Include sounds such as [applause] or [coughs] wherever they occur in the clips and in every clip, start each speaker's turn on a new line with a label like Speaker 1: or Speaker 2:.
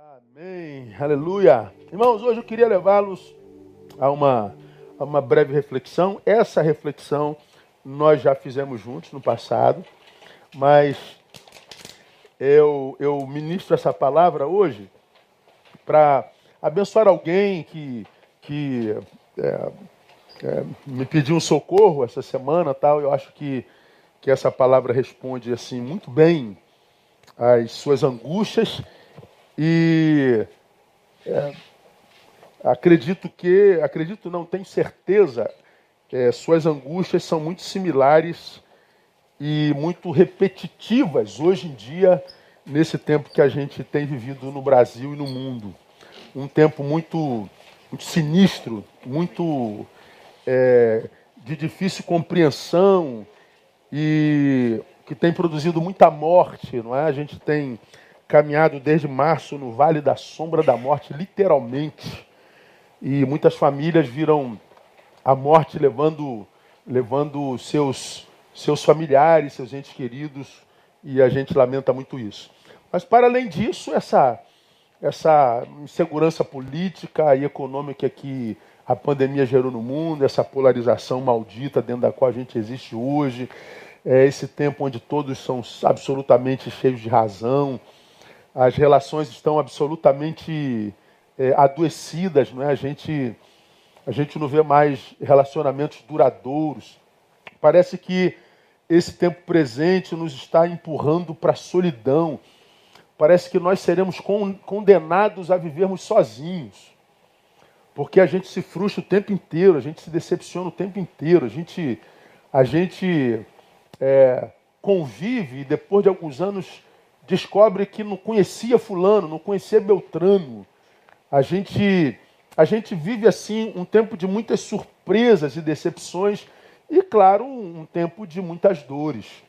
Speaker 1: Amém. Aleluia. Irmãos, hoje eu queria levá-los a uma, a uma breve reflexão. Essa reflexão nós já fizemos juntos no passado, mas eu, eu ministro essa palavra hoje para abençoar alguém que, que é, é, me pediu um socorro essa semana tal. Eu acho que, que essa palavra responde assim muito bem às suas angústias e é, acredito que, acredito não, tenho certeza, é, suas angústias são muito similares e muito repetitivas hoje em dia, nesse tempo que a gente tem vivido no Brasil e no mundo. Um tempo muito, muito sinistro, muito é, de difícil compreensão e que tem produzido muita morte, não é? A gente tem caminhado desde março no Vale da Sombra da Morte, literalmente. E muitas famílias viram a morte levando, levando seus, seus familiares, seus entes queridos, e a gente lamenta muito isso. Mas, para além disso, essa, essa insegurança política e econômica que a pandemia gerou no mundo, essa polarização maldita dentro da qual a gente existe hoje, é esse tempo onde todos são absolutamente cheios de razão, as relações estão absolutamente é, adoecidas, não é? A gente, a gente não vê mais relacionamentos duradouros. Parece que esse tempo presente nos está empurrando para a solidão. Parece que nós seremos condenados a vivermos sozinhos. Porque a gente se frustra o tempo inteiro, a gente se decepciona o tempo inteiro, a gente, a gente é, convive e depois de alguns anos descobre que não conhecia fulano, não conhecia Beltrano. A gente, a gente vive assim um tempo de muitas surpresas e decepções e, claro, um tempo de muitas dores.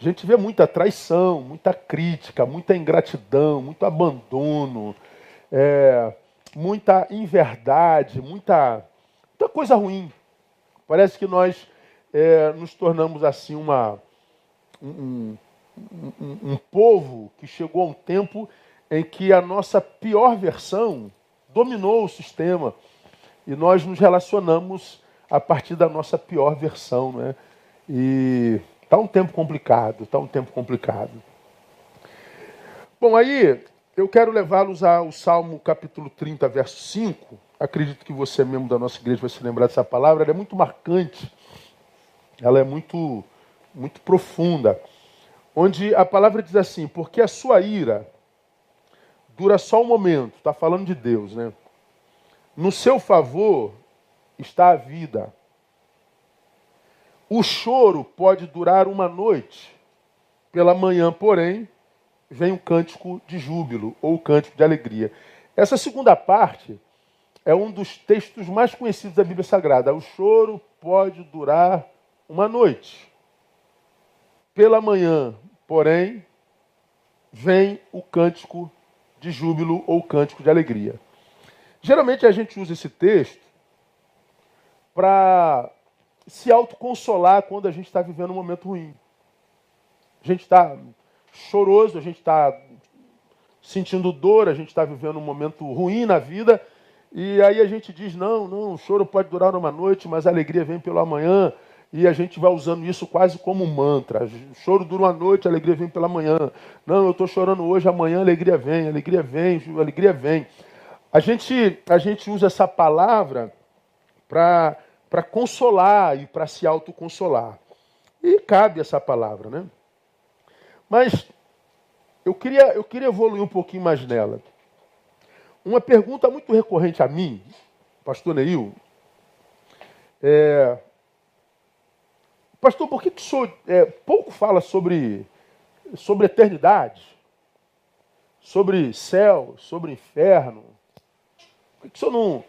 Speaker 1: A gente vê muita traição, muita crítica, muita ingratidão, muito abandono, é, muita inverdade, muita, muita coisa ruim. Parece que nós é, nos tornamos assim uma, um, um, um povo que chegou a um tempo em que a nossa pior versão dominou o sistema e nós nos relacionamos a partir da nossa pior versão, né? E está um tempo complicado, está um tempo complicado. Bom, aí eu quero levá-los ao Salmo capítulo 30, verso 5. Acredito que você, membro da nossa igreja, vai se lembrar dessa palavra. Ela é muito marcante, ela é muito, muito profunda onde a palavra diz assim: porque a sua ira dura só um momento, está falando de Deus, né? No seu favor está a vida. O choro pode durar uma noite, pela manhã, porém, vem um cântico de júbilo ou cântico de alegria. Essa segunda parte é um dos textos mais conhecidos da Bíblia Sagrada. O choro pode durar uma noite. Pela manhã, porém, vem o cântico de júbilo ou cântico de alegria. Geralmente a gente usa esse texto para se autoconsolar quando a gente está vivendo um momento ruim. A gente está choroso, a gente está sentindo dor, a gente está vivendo um momento ruim na vida, e aí a gente diz: não, não, o choro pode durar uma noite, mas a alegria vem pelo amanhã e a gente vai usando isso quase como um mantra. Choro dura uma noite, alegria vem pela manhã. Não, eu estou chorando hoje, amanhã alegria vem, alegria vem, alegria vem. A gente, a gente usa essa palavra para consolar e para se autoconsolar. E cabe essa palavra, né? Mas eu queria, eu queria evoluir um pouquinho mais nela. Uma pergunta muito recorrente a mim, pastor Neil, é, Pastor, por que, que o senhor é, pouco fala sobre, sobre eternidade? Sobre céu, sobre inferno? Por que, que o senhor não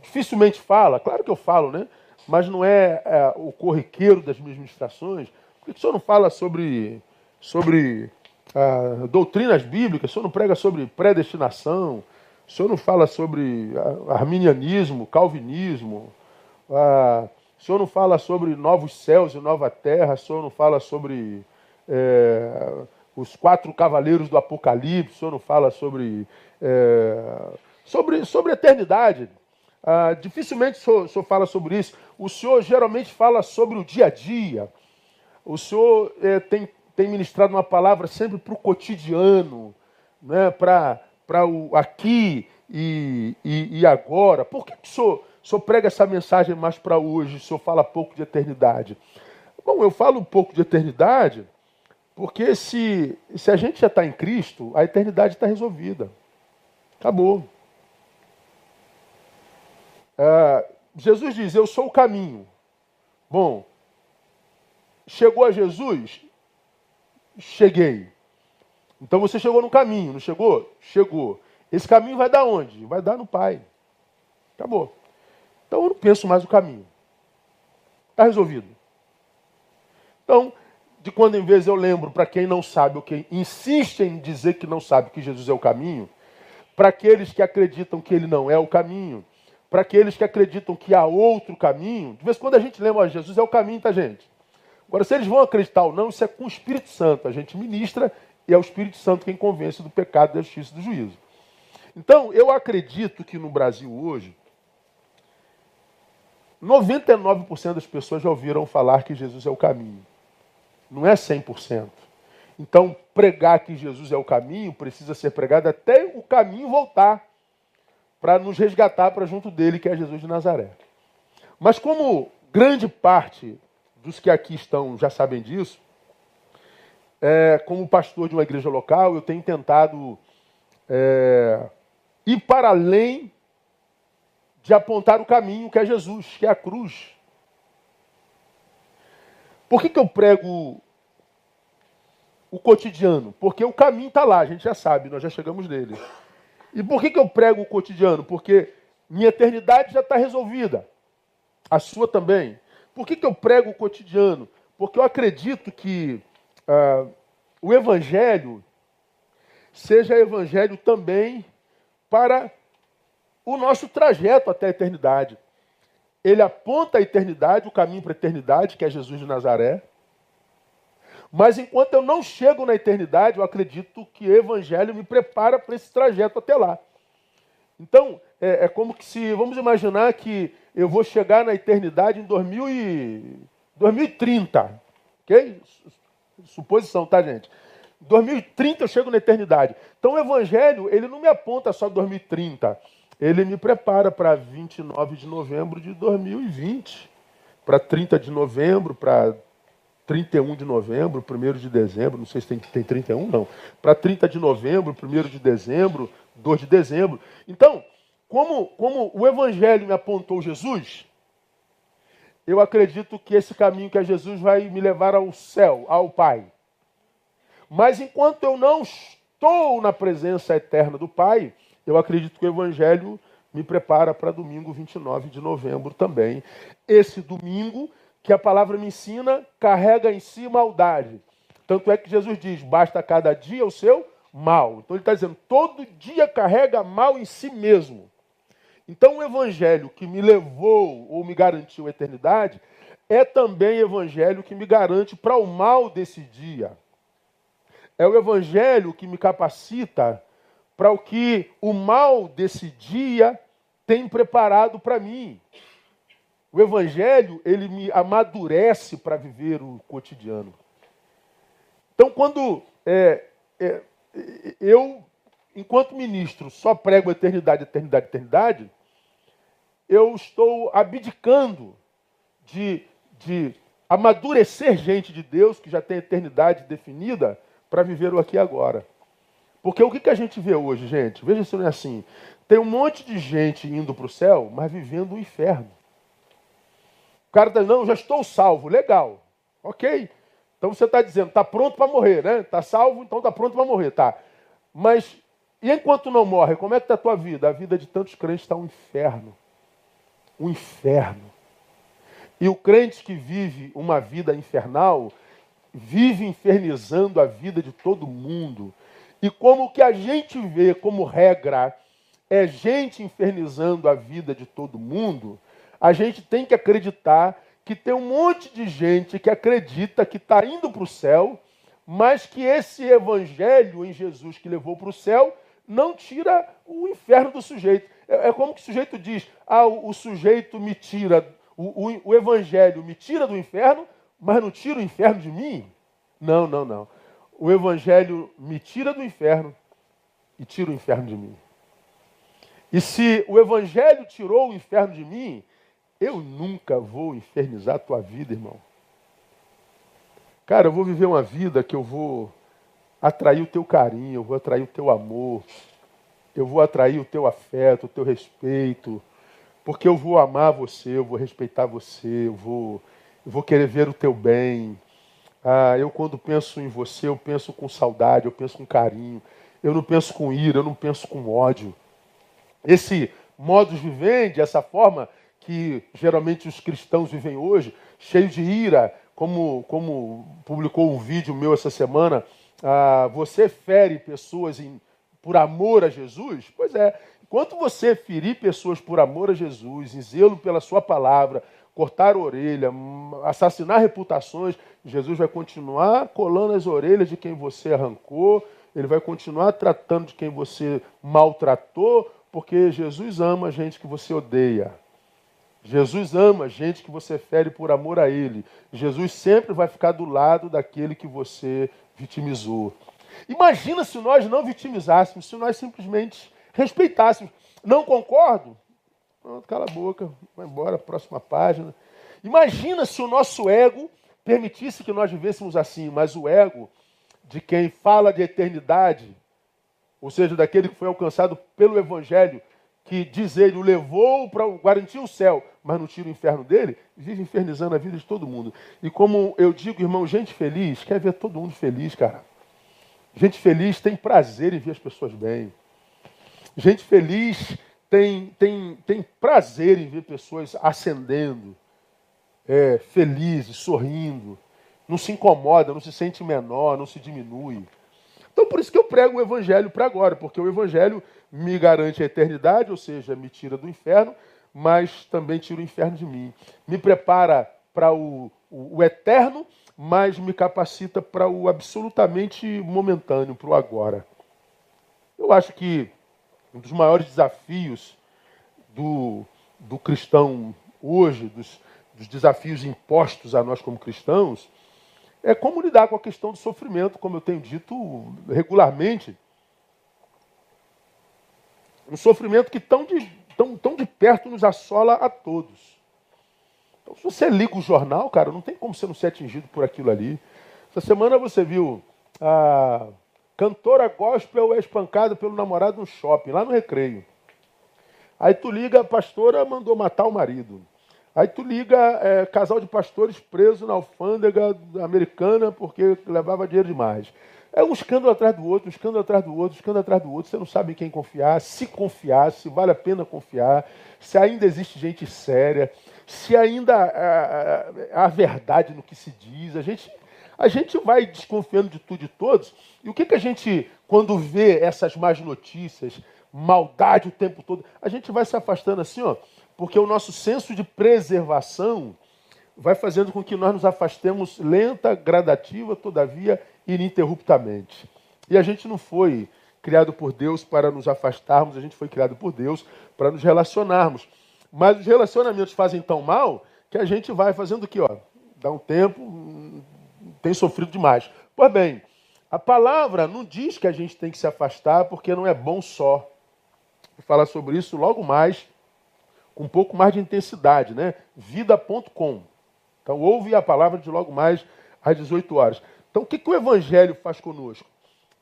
Speaker 1: dificilmente fala? Claro que eu falo, né? Mas não é, é o corriqueiro das minhas ministrações. Por que, que o senhor não fala sobre, sobre ah, doutrinas bíblicas? O senhor não prega sobre predestinação? O senhor não fala sobre ah, arminianismo, calvinismo? Ah, o Senhor não fala sobre novos céus e nova terra, o Senhor não fala sobre é, os quatro cavaleiros do Apocalipse, o senhor não fala sobre, é, sobre, sobre eternidade. Ah, dificilmente o senhor, o senhor, fala sobre isso. O senhor geralmente fala sobre o dia a dia. O senhor é, tem, tem ministrado uma palavra sempre para o cotidiano, né, para o aqui e, e, e, agora. Por que, que o, senhor, o senhor prega essa mensagem mais para hoje? O senhor fala pouco de eternidade? Bom, eu falo um pouco de eternidade porque se, se a gente já está em Cristo, a eternidade está resolvida. Acabou. Ah, Jesus diz: Eu sou o caminho. Bom, chegou a Jesus? Cheguei. Então você chegou no caminho, não chegou? Chegou. Esse caminho vai dar onde? Vai dar no Pai. Acabou. Então eu não penso mais o caminho. Está resolvido. Então, de quando em vez eu lembro para quem não sabe ou quem insiste em dizer que não sabe que Jesus é o caminho, para aqueles que acreditam que ele não é o caminho, para aqueles que acreditam que há outro caminho. De vez em quando a gente lembra, Jesus é o caminho, tá, gente? Agora, se eles vão acreditar ou não, isso é com o Espírito Santo. A gente ministra e é o Espírito Santo quem convence do pecado, da justiça e do juízo. Então, eu acredito que no Brasil hoje, 99% das pessoas já ouviram falar que Jesus é o caminho não é 100%. Então, pregar que Jesus é o caminho precisa ser pregado até o caminho voltar para nos resgatar para junto dele, que é Jesus de Nazaré. Mas como grande parte dos que aqui estão já sabem disso, é, como pastor de uma igreja local, eu tenho tentado é, ir para além de apontar o caminho que é Jesus, que é a cruz. Por que, que eu prego o cotidiano? Porque o caminho está lá, a gente já sabe, nós já chegamos nele. E por que, que eu prego o cotidiano? Porque minha eternidade já está resolvida. A sua também. Por que, que eu prego o cotidiano? Porque eu acredito que ah, o Evangelho seja Evangelho também para o nosso trajeto até a eternidade ele aponta a eternidade, o caminho para a eternidade, que é Jesus de Nazaré. Mas enquanto eu não chego na eternidade, eu acredito que o Evangelho me prepara para esse trajeto até lá. Então, é, é, como que se, vamos imaginar que eu vou chegar na eternidade em 2000 e, 2030, ok? Suposição, tá, gente? 2030 eu chego na eternidade. Então, o Evangelho, ele não me aponta só 2030 ele me prepara para 29 de novembro de 2020, para 30 de novembro, para 31 de novembro, 1 de dezembro, não sei se tem, tem 31, não. Para 30 de novembro, 1 de dezembro, 2 de dezembro. Então, como, como o Evangelho me apontou Jesus, eu acredito que esse caminho que é Jesus vai me levar ao céu, ao Pai. Mas enquanto eu não estou na presença eterna do Pai, eu acredito que o Evangelho me prepara para domingo 29 de novembro também. Esse domingo que a palavra me ensina carrega em si maldade. Tanto é que Jesus diz: basta cada dia o seu mal. Então ele está dizendo: todo dia carrega mal em si mesmo. Então o evangelho que me levou ou me garantiu a eternidade é também evangelho que me garante para o mal desse dia. É o evangelho que me capacita para o que o mal desse dia tem preparado para mim. O evangelho, ele me amadurece para viver o cotidiano. Então, quando é, é, eu, enquanto ministro, só prego eternidade, eternidade, eternidade, eu estou abdicando de, de amadurecer gente de Deus que já tem eternidade definida para viver o aqui e agora. Porque o que, que a gente vê hoje, gente? Veja se não é assim. Tem um monte de gente indo para o céu, mas vivendo o inferno. O cara está não, já estou salvo. Legal. Ok. Então você está dizendo, está pronto para morrer, né? Está salvo, então está pronto para morrer, tá? Mas e enquanto não morre, como é que está a tua vida? A vida de tantos crentes está um inferno. Um inferno. E o crente que vive uma vida infernal, vive infernizando a vida de todo mundo. E como que a gente vê como regra é gente infernizando a vida de todo mundo, a gente tem que acreditar que tem um monte de gente que acredita que está indo para o céu, mas que esse evangelho em Jesus que levou para o céu não tira o inferno do sujeito. É, é como que o sujeito diz: ah, o, o sujeito me tira, o, o, o evangelho me tira do inferno, mas não tira o inferno de mim? Não, não, não. O evangelho me tira do inferno e tira o inferno de mim. E se o evangelho tirou o inferno de mim, eu nunca vou infernizar a tua vida, irmão. Cara, eu vou viver uma vida que eu vou atrair o teu carinho, eu vou atrair o teu amor, eu vou atrair o teu afeto, o teu respeito, porque eu vou amar você, eu vou respeitar você, eu vou, eu vou querer ver o teu bem. Ah, eu quando penso em você, eu penso com saudade, eu penso com carinho, eu não penso com ira, eu não penso com ódio. Esse modus vivendi, essa forma que geralmente os cristãos vivem hoje, cheio de ira, como, como publicou um vídeo meu essa semana, ah, você fere pessoas em, por amor a Jesus? Pois é, enquanto você ferir pessoas por amor a Jesus, em zelo pela sua palavra, cortar orelha, assassinar reputações, Jesus vai continuar colando as orelhas de quem você arrancou, ele vai continuar tratando de quem você maltratou, porque Jesus ama a gente que você odeia. Jesus ama a gente que você fere por amor a Ele. Jesus sempre vai ficar do lado daquele que você vitimizou. Imagina se nós não vitimizássemos, se nós simplesmente respeitássemos. Não concordo? Pronto, cala a boca, vai embora, próxima página. Imagina se o nosso ego permitisse que nós vivêssemos assim, mas o ego de quem fala de eternidade, ou seja, daquele que foi alcançado pelo Evangelho, que diz ele, o levou para garantir o céu, mas não tira o inferno dele, vive infernizando a vida de todo mundo. E como eu digo, irmão, gente feliz quer ver todo mundo feliz, cara. Gente feliz tem prazer em ver as pessoas bem. Gente feliz tem, tem, tem prazer em ver pessoas ascendendo, é, felizes, sorrindo. Não se incomoda, não se sente menor, não se diminui. Então, por isso que eu prego o Evangelho para agora, porque o Evangelho me garante a eternidade, ou seja, me tira do inferno, mas também tira o inferno de mim. Me prepara para o, o, o eterno, mas me capacita para o absolutamente momentâneo, para o agora. Eu acho que um dos maiores desafios do, do cristão hoje, dos, dos desafios impostos a nós como cristãos, é como lidar com a questão do sofrimento, como eu tenho dito regularmente. Um sofrimento que tão de, tão, tão de perto nos assola a todos. Então, se você liga o jornal, cara, não tem como você não ser atingido por aquilo ali. Essa semana você viu a cantora gospel é espancada pelo namorado no shopping, lá no recreio. Aí tu liga, a pastora mandou matar o marido. Aí tu liga é, casal de pastores preso na alfândega americana porque levava dinheiro demais. É um escândalo atrás do outro, um escândalo atrás do outro, um escândalo atrás do outro. Você não sabe em quem confiar, se confiar, se vale a pena confiar, se ainda existe gente séria, se ainda há, há verdade no que se diz. A gente, a gente vai desconfiando de tudo e de todos. E o que, que a gente, quando vê essas más notícias, maldade o tempo todo, a gente vai se afastando assim, ó porque o nosso senso de preservação vai fazendo com que nós nos afastemos lenta, gradativa, todavia ininterruptamente. E a gente não foi criado por Deus para nos afastarmos, a gente foi criado por Deus para nos relacionarmos. Mas os relacionamentos fazem tão mal que a gente vai fazendo o que, ó, dá um tempo, tem sofrido demais. Pois bem, a palavra não diz que a gente tem que se afastar porque não é bom só. Vou falar sobre isso logo mais com um pouco mais de intensidade, né? Vida.com. Então, ouve a palavra de logo mais às 18 horas. Então, o que, que o Evangelho faz conosco?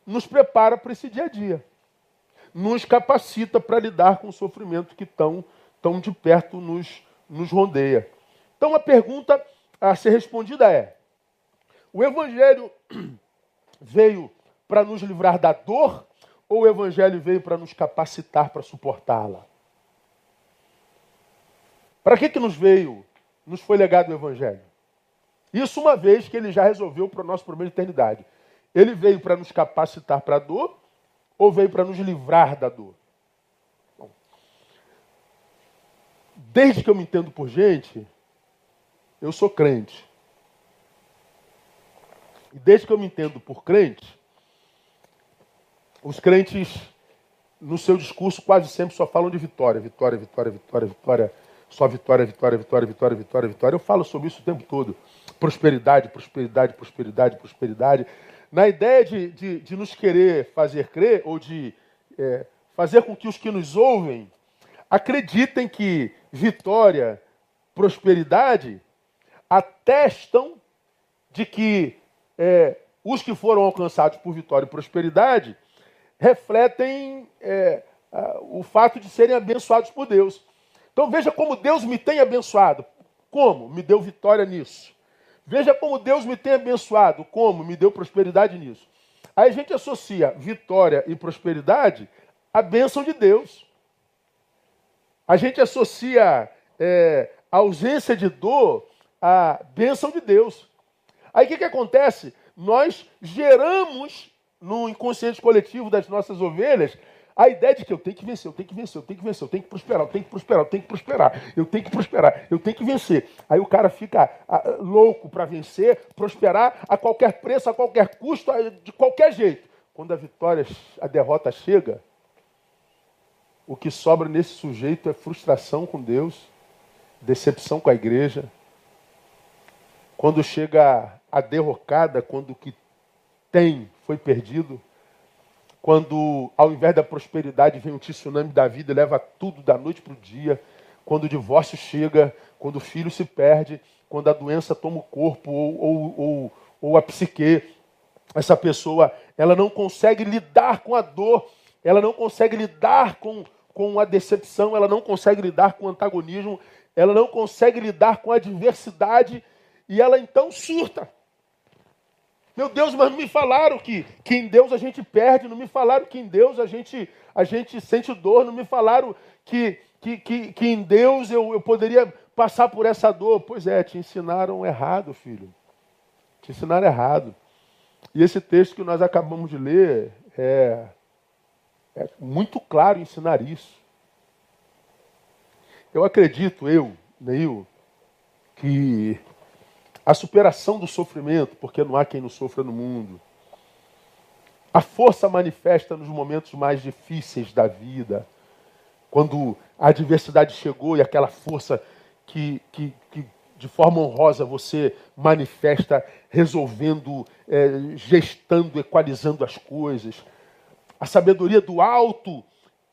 Speaker 1: Nos prepara para esse dia a dia. Nos capacita para lidar com o sofrimento que tão, tão de perto nos, nos rondeia. Então, a pergunta a ser respondida é: o Evangelho veio para nos livrar da dor ou o Evangelho veio para nos capacitar para suportá-la? Para que, que nos veio, nos foi legado o Evangelho? Isso uma vez que ele já resolveu para o nosso problema de eternidade. Ele veio para nos capacitar para a dor ou veio para nos livrar da dor? Bom, desde que eu me entendo por gente, eu sou crente. E desde que eu me entendo por crente, os crentes, no seu discurso, quase sempre só falam de vitória, vitória, vitória, vitória, vitória, só vitória, vitória, vitória, vitória, vitória, vitória. Eu falo sobre isso o tempo todo. Prosperidade, prosperidade, prosperidade, prosperidade. Na ideia de, de, de nos querer fazer crer, ou de é, fazer com que os que nos ouvem acreditem que vitória, prosperidade atestam de que é, os que foram alcançados por vitória e prosperidade refletem é, o fato de serem abençoados por Deus. Então veja como Deus me tem abençoado. Como? Me deu vitória nisso. Veja como Deus me tem abençoado. Como? Me deu prosperidade nisso. Aí a gente associa vitória e prosperidade à bênção de Deus. A gente associa é, a ausência de dor à bênção de Deus. Aí o que, que acontece? Nós geramos no inconsciente coletivo das nossas ovelhas a ideia de que eu tenho que vencer, eu tenho que vencer, eu tenho que vencer, eu tenho que prosperar, eu tenho que prosperar, eu tenho que prosperar, eu tenho que prosperar, eu tenho que vencer. Aí o cara fica ah, louco para vencer, prosperar a qualquer preço, a qualquer custo, de qualquer jeito. Quando a vitória, a derrota chega, o que sobra nesse sujeito é frustração com Deus, decepção com a igreja. Quando chega a derrocada, quando o que tem foi perdido. Quando, ao invés da prosperidade, vem um tsunami da vida e leva tudo da noite para o dia. Quando o divórcio chega, quando o filho se perde, quando a doença toma o corpo ou, ou, ou, ou a psique, essa pessoa ela não consegue lidar com a dor, ela não consegue lidar com, com a decepção, ela não consegue lidar com o antagonismo, ela não consegue lidar com a adversidade e ela então surta. Meu Deus, mas me falaram que, que em Deus a gente perde, não me falaram que em Deus a gente, a gente sente dor, não me falaram que, que, que, que em Deus eu, eu poderia passar por essa dor. Pois é, te ensinaram errado, filho. Te ensinaram errado. E esse texto que nós acabamos de ler é, é muito claro ensinar isso. Eu acredito, eu, Neil, que a superação do sofrimento, porque não há quem não sofra no mundo. A força manifesta nos momentos mais difíceis da vida, quando a adversidade chegou e aquela força que, que, que de forma honrosa você manifesta, resolvendo, é, gestando, equalizando as coisas. A sabedoria do alto,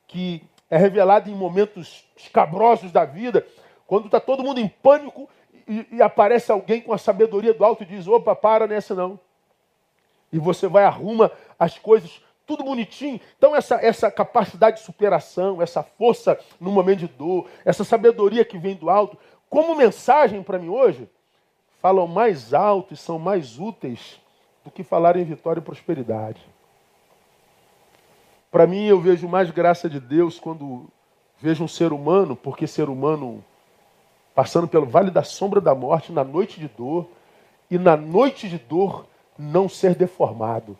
Speaker 1: que é revelada em momentos escabrosos da vida, quando está todo mundo em pânico e, e, aparece alguém com a sabedoria do alto e diz: opa, para nessa não. E você vai arruma as coisas tudo bonitinho. Então, essa, essa capacidade de superação, essa força no momento de dor, essa sabedoria que vem do alto, como mensagem para mim hoje, falam mais alto e são mais úteis do que falar em vitória e prosperidade. Para mim, eu vejo mais graça de Deus quando vejo um ser humano, porque ser humano passando pelo vale da sombra da morte, na noite de dor, e na noite de dor não ser deformado.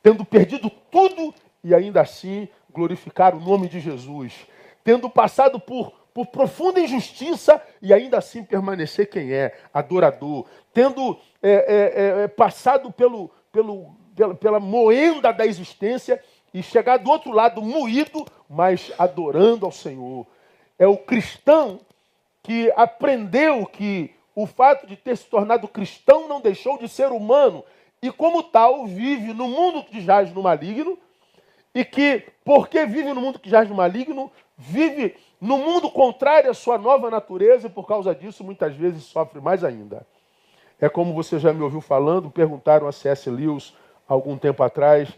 Speaker 1: Tendo perdido tudo e ainda assim glorificar o nome de Jesus. Tendo passado por, por profunda injustiça e ainda assim permanecer quem é, adorador. Tendo é, é, é, passado pelo, pelo, pela, pela moenda da existência e chegar do outro lado moído, mas adorando ao Senhor. É o cristão que aprendeu que o fato de ter se tornado cristão não deixou de ser humano e, como tal, vive no mundo que jaz no maligno e que, porque vive no mundo que jaz no maligno, vive no mundo contrário à sua nova natureza e, por causa disso, muitas vezes sofre mais ainda. É como você já me ouviu falando, perguntaram a C.S. Lewis algum tempo atrás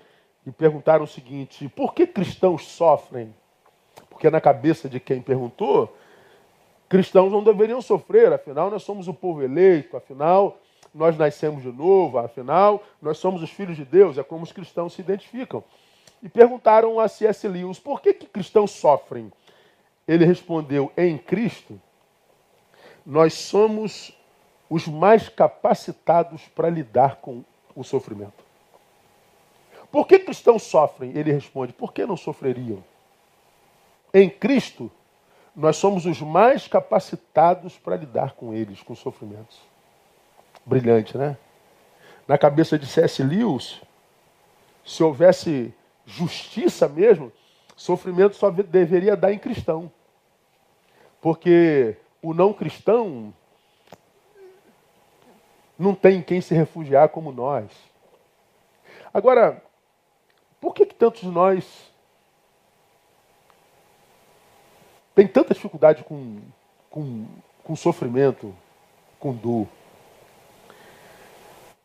Speaker 1: e perguntaram o seguinte: por que cristãos sofrem? Porque na cabeça de quem perguntou, cristãos não deveriam sofrer, afinal nós somos o povo eleito, afinal nós nascemos de novo, afinal nós somos os filhos de Deus, é como os cristãos se identificam. E perguntaram a C.S. Lewis, por que, que cristãos sofrem? Ele respondeu, em Cristo, nós somos os mais capacitados para lidar com o sofrimento. Por que cristãos sofrem? Ele responde, por que não sofreriam? Em Cristo, nós somos os mais capacitados para lidar com eles, com sofrimentos. Brilhante, né? na cabeça de C.S. Lewis, se houvesse justiça mesmo, sofrimento só deveria dar em cristão. Porque o não cristão não tem quem se refugiar como nós. Agora, por que, que tantos de nós tem tanta dificuldade com, com, com sofrimento, com dor?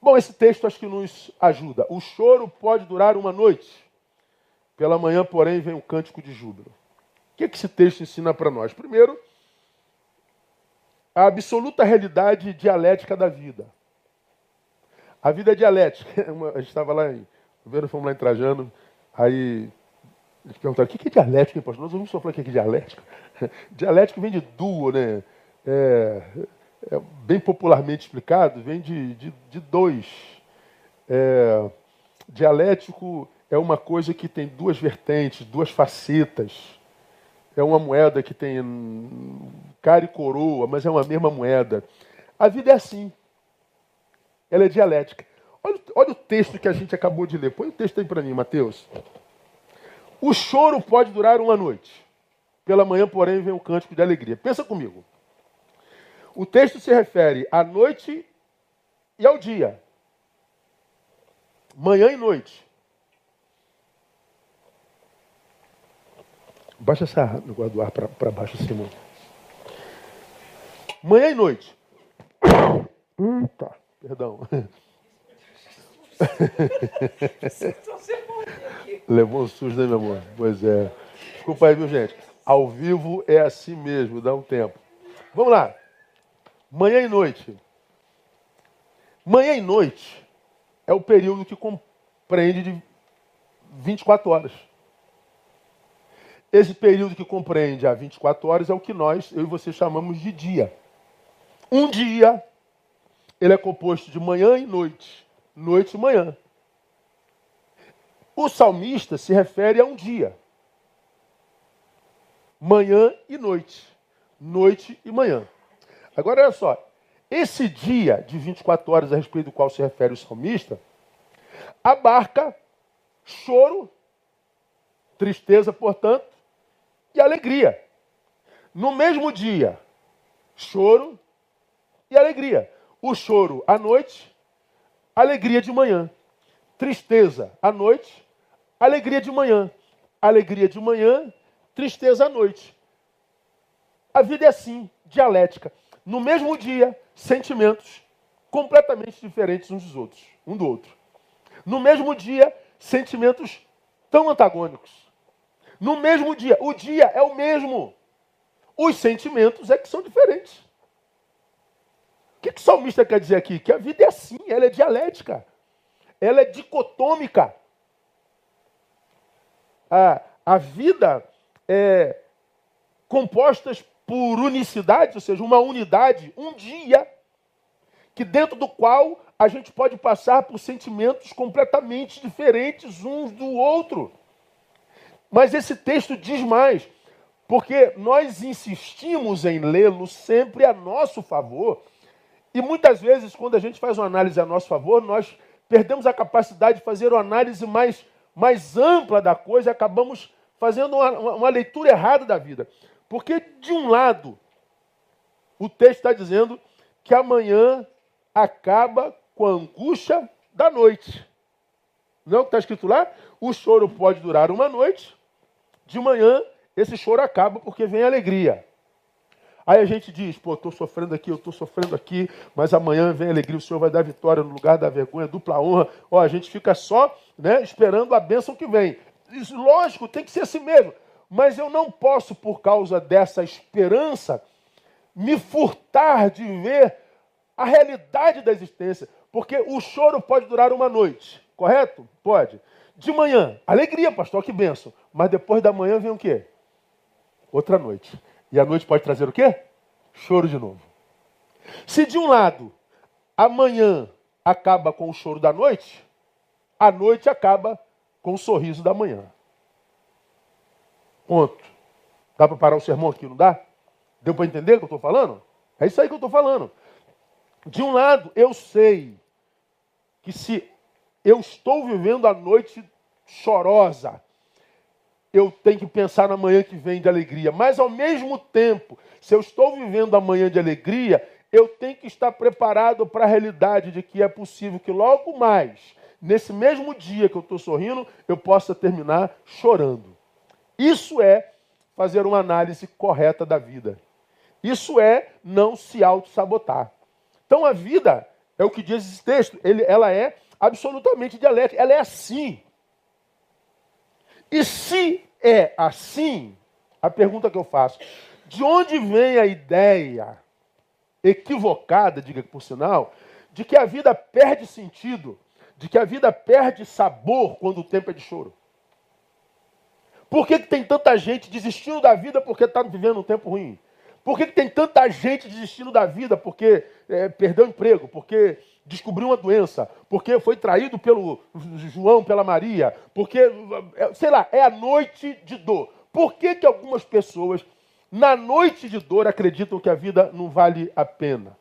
Speaker 1: Bom, esse texto acho que nos ajuda. O choro pode durar uma noite. Pela manhã, porém, vem um cântico de júbilo. O que, que esse texto ensina para nós? Primeiro, a absoluta realidade dialética da vida. A vida é dialética. [laughs] A gente estava lá em. Vendo, fomos lá em Trajano, aí eles perguntaram: o que é dialética, hein, pastor? Nós ouvimos só falar que é dialética. Dialética [laughs] vem de duo, né? É, é, bem popularmente explicado, vem de, de, de dois. É, dialético é uma coisa que tem duas vertentes, duas facetas. É uma moeda que tem cara e coroa, mas é uma mesma moeda. A vida é assim. Ela é dialética. Olha, olha o texto que a gente acabou de ler. Põe o texto aí para mim, Mateus. O choro pode durar uma noite. Pela manhã, porém, vem o um cântico de alegria. Pensa comigo. O texto se refere à noite e ao dia. Manhã e noite. Baixa essa negócio do ar para baixo, Simão. Manhã e noite. Eita, perdão. Levou um susto, né, meu amor? Pois é. Desculpa aí, viu, gente? Ao vivo é assim mesmo, dá um tempo. Vamos lá. Manhã e noite. Manhã e noite é o período que compreende de 24 horas. Esse período que compreende a 24 horas é o que nós, eu e você, chamamos de dia. Um dia, ele é composto de manhã e noite. Noite e manhã. O salmista se refere a um dia. Manhã e noite. Noite e manhã. Agora olha só, esse dia de 24 horas a respeito do qual se refere o salmista, abarca choro, tristeza, portanto, e alegria. No mesmo dia, choro e alegria. O choro à noite, alegria de manhã. Tristeza à noite, alegria de manhã. Alegria de manhã, tristeza à noite. A vida é assim, dialética no mesmo dia, sentimentos completamente diferentes uns dos outros, um do outro. No mesmo dia, sentimentos tão antagônicos. No mesmo dia, o dia é o mesmo. Os sentimentos é que são diferentes. O que, que o salmista quer dizer aqui? Que a vida é assim, ela é dialética. Ela é dicotômica. A, a vida é composta por unicidade, ou seja, uma unidade, um dia, que dentro do qual a gente pode passar por sentimentos completamente diferentes uns do outro. Mas esse texto diz mais, porque nós insistimos em lê-lo sempre a nosso favor, e muitas vezes, quando a gente faz uma análise a nosso favor, nós perdemos a capacidade de fazer uma análise mais, mais ampla da coisa e acabamos fazendo uma, uma leitura errada da vida. Porque, de um lado, o texto está dizendo que amanhã acaba com a angústia da noite. Não é o que está escrito lá? O choro pode durar uma noite, de manhã esse choro acaba porque vem alegria. Aí a gente diz, pô, estou sofrendo aqui, eu estou sofrendo aqui, mas amanhã vem alegria, o Senhor vai dar vitória no lugar da vergonha, dupla honra. Ó, a gente fica só né, esperando a bênção que vem. Isso, lógico, tem que ser assim mesmo. Mas eu não posso, por causa dessa esperança, me furtar de ver a realidade da existência. Porque o choro pode durar uma noite, correto? Pode. De manhã, alegria, pastor, que benção. Mas depois da manhã vem o quê? Outra noite. E a noite pode trazer o quê? Choro de novo. Se de um lado a manhã acaba com o choro da noite, a noite acaba com o sorriso da manhã. Ponto. Dá para parar o sermão aqui, não dá? Deu para entender o que eu estou falando? É isso aí que eu estou falando. De um lado, eu sei que se eu estou vivendo a noite chorosa, eu tenho que pensar na manhã que vem de alegria. Mas ao mesmo tempo, se eu estou vivendo a manhã de alegria, eu tenho que estar preparado para a realidade de que é possível que logo mais, nesse mesmo dia que eu estou sorrindo, eu possa terminar chorando. Isso é fazer uma análise correta da vida. Isso é não se auto-sabotar. Então a vida, é o que diz esse texto, ele, ela é absolutamente dialética, ela é assim. E se é assim, a pergunta que eu faço, de onde vem a ideia equivocada, diga por sinal, de que a vida perde sentido, de que a vida perde sabor quando o tempo é de choro? Por que, que tem tanta gente desistindo da vida porque está vivendo um tempo ruim? Por que, que tem tanta gente desistindo da vida porque é, perdeu emprego, porque descobriu uma doença, porque foi traído pelo João, pela Maria, porque, é, sei lá, é a noite de dor. Por que, que algumas pessoas, na noite de dor, acreditam que a vida não vale a pena?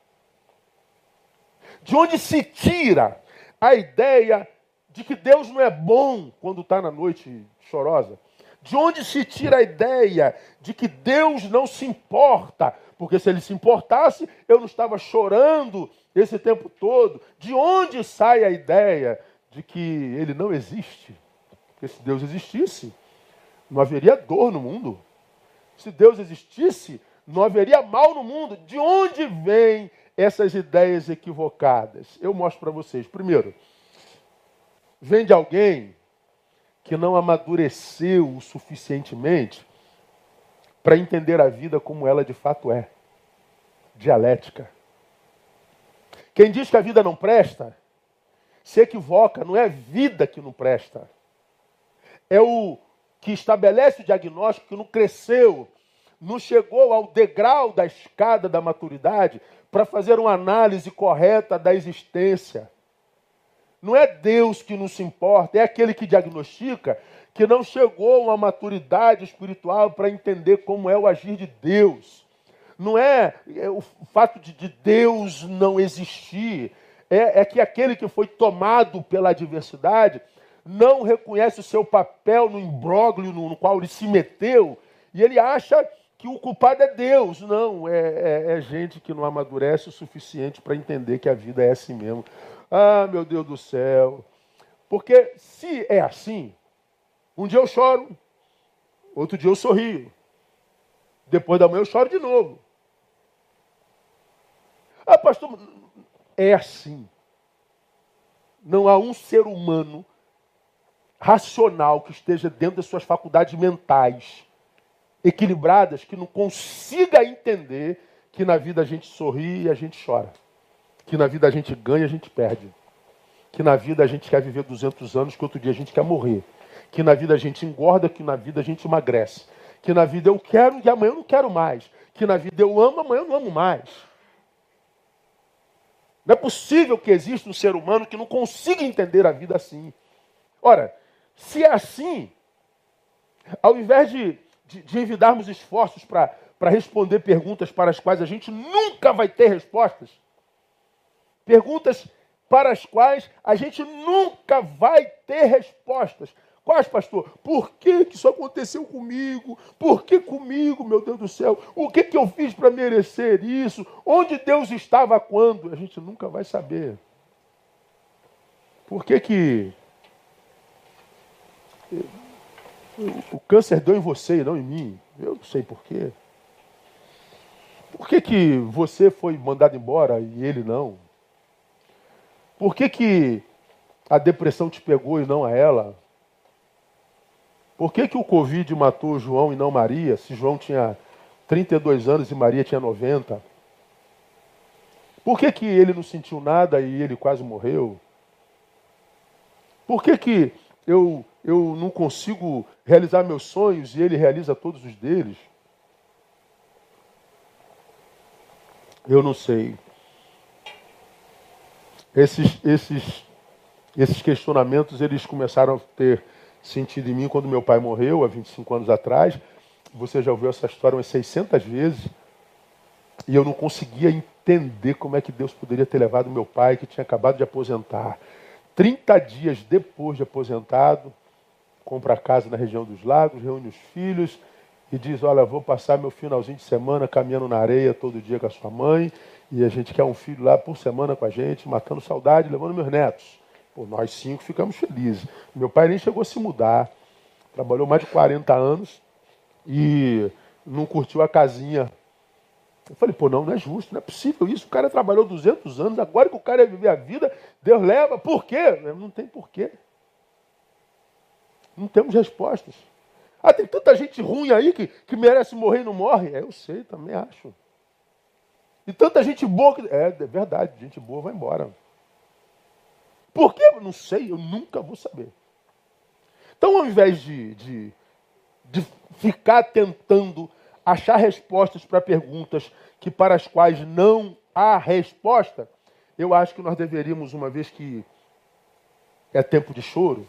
Speaker 1: De onde se tira a ideia de que Deus não é bom quando está na noite chorosa? De onde se tira a ideia de que Deus não se importa? Porque se ele se importasse, eu não estava chorando esse tempo todo. De onde sai a ideia de que ele não existe? Porque se Deus existisse, não haveria dor no mundo. Se Deus existisse, não haveria mal no mundo. De onde vêm essas ideias equivocadas? Eu mostro para vocês. Primeiro, vem de alguém que não amadureceu o suficientemente para entender a vida como ela de fato é dialética. Quem diz que a vida não presta, se equivoca, não é a vida que não presta. É o que estabelece o diagnóstico que não cresceu, não chegou ao degrau da escada da maturidade para fazer uma análise correta da existência. Não é Deus que não se importa, é aquele que diagnostica que não chegou a uma maturidade espiritual para entender como é o agir de Deus. Não é, é o fato de, de Deus não existir, é, é que aquele que foi tomado pela adversidade não reconhece o seu papel no imbróglio no, qual ele se meteu e ele acha que o culpado é Deus. Não, é, é, é gente que não amadurece o suficiente para entender que a vida é assim mesmo. Ah, meu Deus do céu. Porque se é assim, um dia eu choro, outro dia eu sorrio. Depois da manhã eu choro de novo. Ah, pastor, é assim. Não há um ser humano racional que esteja dentro das suas faculdades mentais equilibradas que não consiga entender que na vida a gente sorri e a gente chora que na vida a gente ganha, a gente perde. Que na vida a gente quer viver 200 anos, que outro dia a gente quer morrer. Que na vida a gente engorda, que na vida a gente emagrece. Que na vida eu quero e amanhã eu não quero mais. Que na vida eu amo, amanhã eu não amo mais. Não é possível que exista um ser humano que não consiga entender a vida assim. Ora, se é assim, ao invés de, de, de envidarmos esforços para responder perguntas para as quais a gente nunca vai ter respostas, Perguntas para as quais a gente nunca vai ter respostas. Quais, pastor? Por que, que isso aconteceu comigo? Por que comigo, meu Deus do céu? O que, que eu fiz para merecer isso? Onde Deus estava quando? A gente nunca vai saber. Por que, que o câncer deu em você e não em mim? Eu não sei por quê. Por que, que você foi mandado embora e ele não? Por que, que a depressão te pegou e não a ela? Por que, que o Covid matou João e não Maria, se João tinha 32 anos e Maria tinha 90? Por que, que ele não sentiu nada e ele quase morreu? Por que, que eu, eu não consigo realizar meus sonhos e ele realiza todos os deles? Eu não sei. Esses, esses, esses questionamentos eles começaram a ter sentido em mim quando meu pai morreu, há 25 anos atrás. Você já ouviu essa história umas 600 vezes. E eu não conseguia entender como é que Deus poderia ter levado meu pai, que tinha acabado de aposentar, 30 dias depois de aposentado, compra casa na região dos lagos, reúne os filhos e diz: Olha, vou passar meu finalzinho de semana caminhando na areia todo dia com a sua mãe, e a gente quer um filho lá por semana com a gente, matando saudade, levando meus netos. Pô, nós cinco ficamos felizes. Meu pai nem chegou a se mudar, trabalhou mais de 40 anos e não curtiu a casinha. Eu falei, pô, não, não é justo, não é possível isso. O cara trabalhou 200 anos, agora que o cara ia viver a vida, Deus leva. Por quê? Não tem porquê. Não temos respostas. Ah, tem tanta gente ruim aí que, que merece morrer e não morre. É, eu sei, também acho. E tanta gente boa que. É, é verdade, gente boa vai embora. Por quê? Não sei, eu nunca vou saber. Então, ao invés de, de, de ficar tentando achar respostas para perguntas que para as quais não há resposta, eu acho que nós deveríamos, uma vez que é tempo de choro,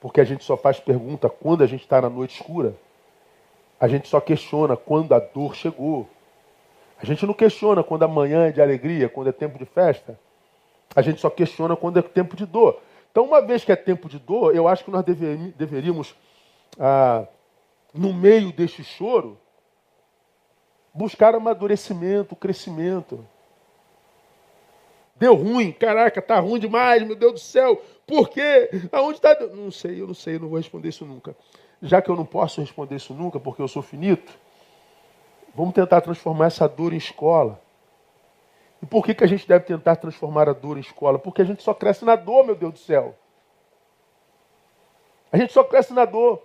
Speaker 1: porque a gente só faz pergunta quando a gente está na noite escura. A gente só questiona quando a dor chegou. A gente não questiona quando amanhã é de alegria, quando é tempo de festa. A gente só questiona quando é tempo de dor. Então, uma vez que é tempo de dor, eu acho que nós deveríamos, ah, no meio deste choro, buscar amadurecimento, crescimento. Deu ruim, caraca, tá ruim demais, meu Deus do céu. Por quê? Aonde está? Não sei, eu não sei, eu não vou responder isso nunca. Já que eu não posso responder isso nunca, porque eu sou finito, vamos tentar transformar essa dor em escola. E por que, que a gente deve tentar transformar a dor em escola? Porque a gente só cresce na dor, meu Deus do céu. A gente só cresce na dor.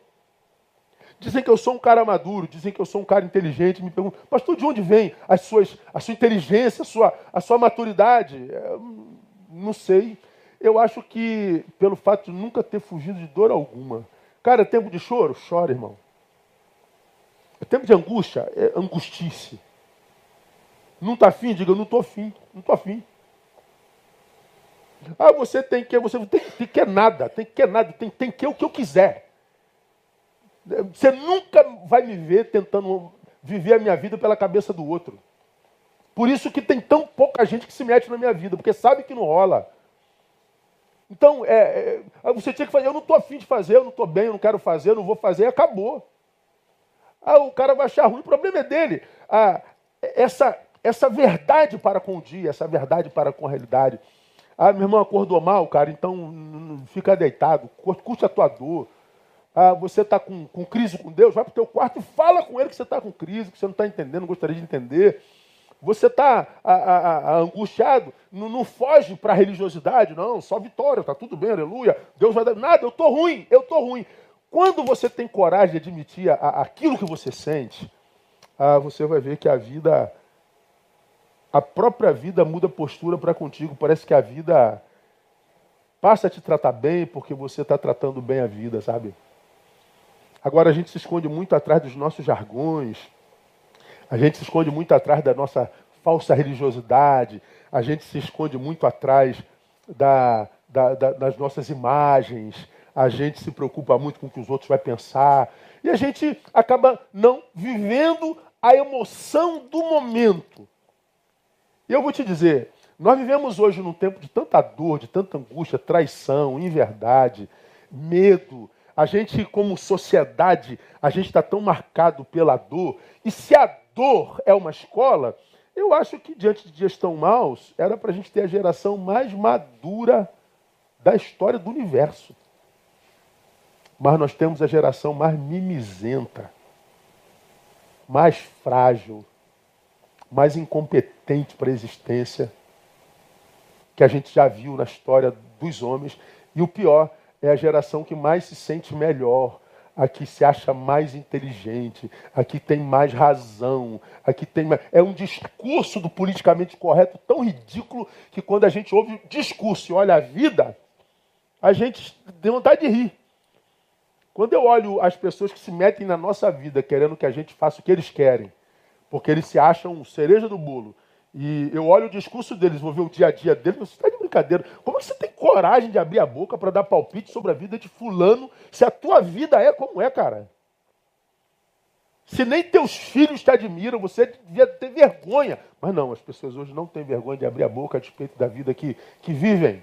Speaker 1: Dizem que eu sou um cara maduro, dizem que eu sou um cara inteligente. Me perguntam, pastor, de onde vem as suas, a sua inteligência, a sua, a sua maturidade? Eu é, não sei eu acho que pelo fato de nunca ter fugido de dor alguma. Cara, é tempo de choro? Chora, irmão. É tempo de angústia? É angustice. Não está afim? Diga, eu não estou afim. Não estou afim. Ah, você tem que, você tem, tem que nada, tem que nada, tem, tem que o que eu quiser. Você nunca vai me ver tentando viver a minha vida pela cabeça do outro. Por isso que tem tão pouca gente que se mete na minha vida, porque sabe que não rola. Então, é, é, você tinha que fazer, eu não estou afim de fazer, eu não estou bem, eu não quero fazer, eu não vou fazer, acabou. Ah, o cara vai achar ruim, o problema é dele. Ah, essa, essa verdade para com o dia, essa verdade para com a realidade. Ah, meu irmão acordou mal, cara, então fica deitado, curte a tua dor. Ah, você está com, com crise com Deus, vai para o teu quarto e fala com ele que você está com crise, que você não está entendendo, gostaria de entender. Você está angustiado, não, não foge para a religiosidade, não, só vitória, está tudo bem, aleluia. Deus vai dar. Nada, eu estou ruim, eu estou ruim. Quando você tem coragem de admitir a, a, aquilo que você sente, ah, você vai ver que a vida, a própria vida muda postura para contigo. Parece que a vida passa a te tratar bem porque você está tratando bem a vida, sabe? Agora a gente se esconde muito atrás dos nossos jargões a gente se esconde muito atrás da nossa falsa religiosidade, a gente se esconde muito atrás da, da, da, das nossas imagens, a gente se preocupa muito com o que os outros vão pensar, e a gente acaba não vivendo a emoção do momento. E eu vou te dizer, nós vivemos hoje num tempo de tanta dor, de tanta angústia, traição, inverdade, medo. A gente, como sociedade, a gente está tão marcado pela dor. E se a dor é uma escola, eu acho que diante de dias tão maus, era para a gente ter a geração mais madura da história do universo. Mas nós temos a geração mais mimizenta, mais frágil, mais incompetente para a existência que a gente já viu na história dos homens. E o pior, é a geração que mais se sente melhor, a que se acha mais inteligente, a que tem mais razão, a que tem mais... É um discurso do politicamente correto tão ridículo que quando a gente ouve discurso e olha a vida, a gente tem vontade de rir. Quando eu olho as pessoas que se metem na nossa vida querendo que a gente faça o que eles querem, porque eles se acham cereja do bolo, e eu olho o discurso deles, vou ver o dia a dia deles, você está de brincadeira. Como é que você tem coragem de abrir a boca para dar palpite sobre a vida de fulano, se a tua vida é como é, cara? Se nem teus filhos te admiram, você devia ter vergonha. Mas não, as pessoas hoje não têm vergonha de abrir a boca a respeito da vida que, que vivem.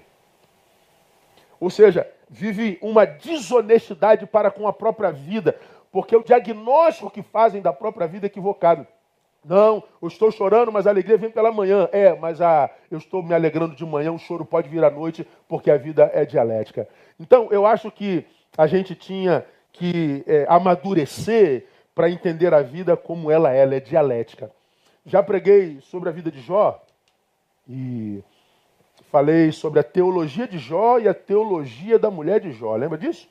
Speaker 1: Ou seja, vive uma desonestidade para com a própria vida, porque o diagnóstico que fazem da própria vida é equivocado. Não, eu estou chorando, mas a alegria vem pela manhã. É, mas a, eu estou me alegrando de manhã, o choro pode vir à noite, porque a vida é dialética. Então, eu acho que a gente tinha que é, amadurecer para entender a vida como ela é, ela é dialética. Já preguei sobre a vida de Jó e falei sobre a teologia de Jó e a teologia da mulher de Jó. Lembra disso?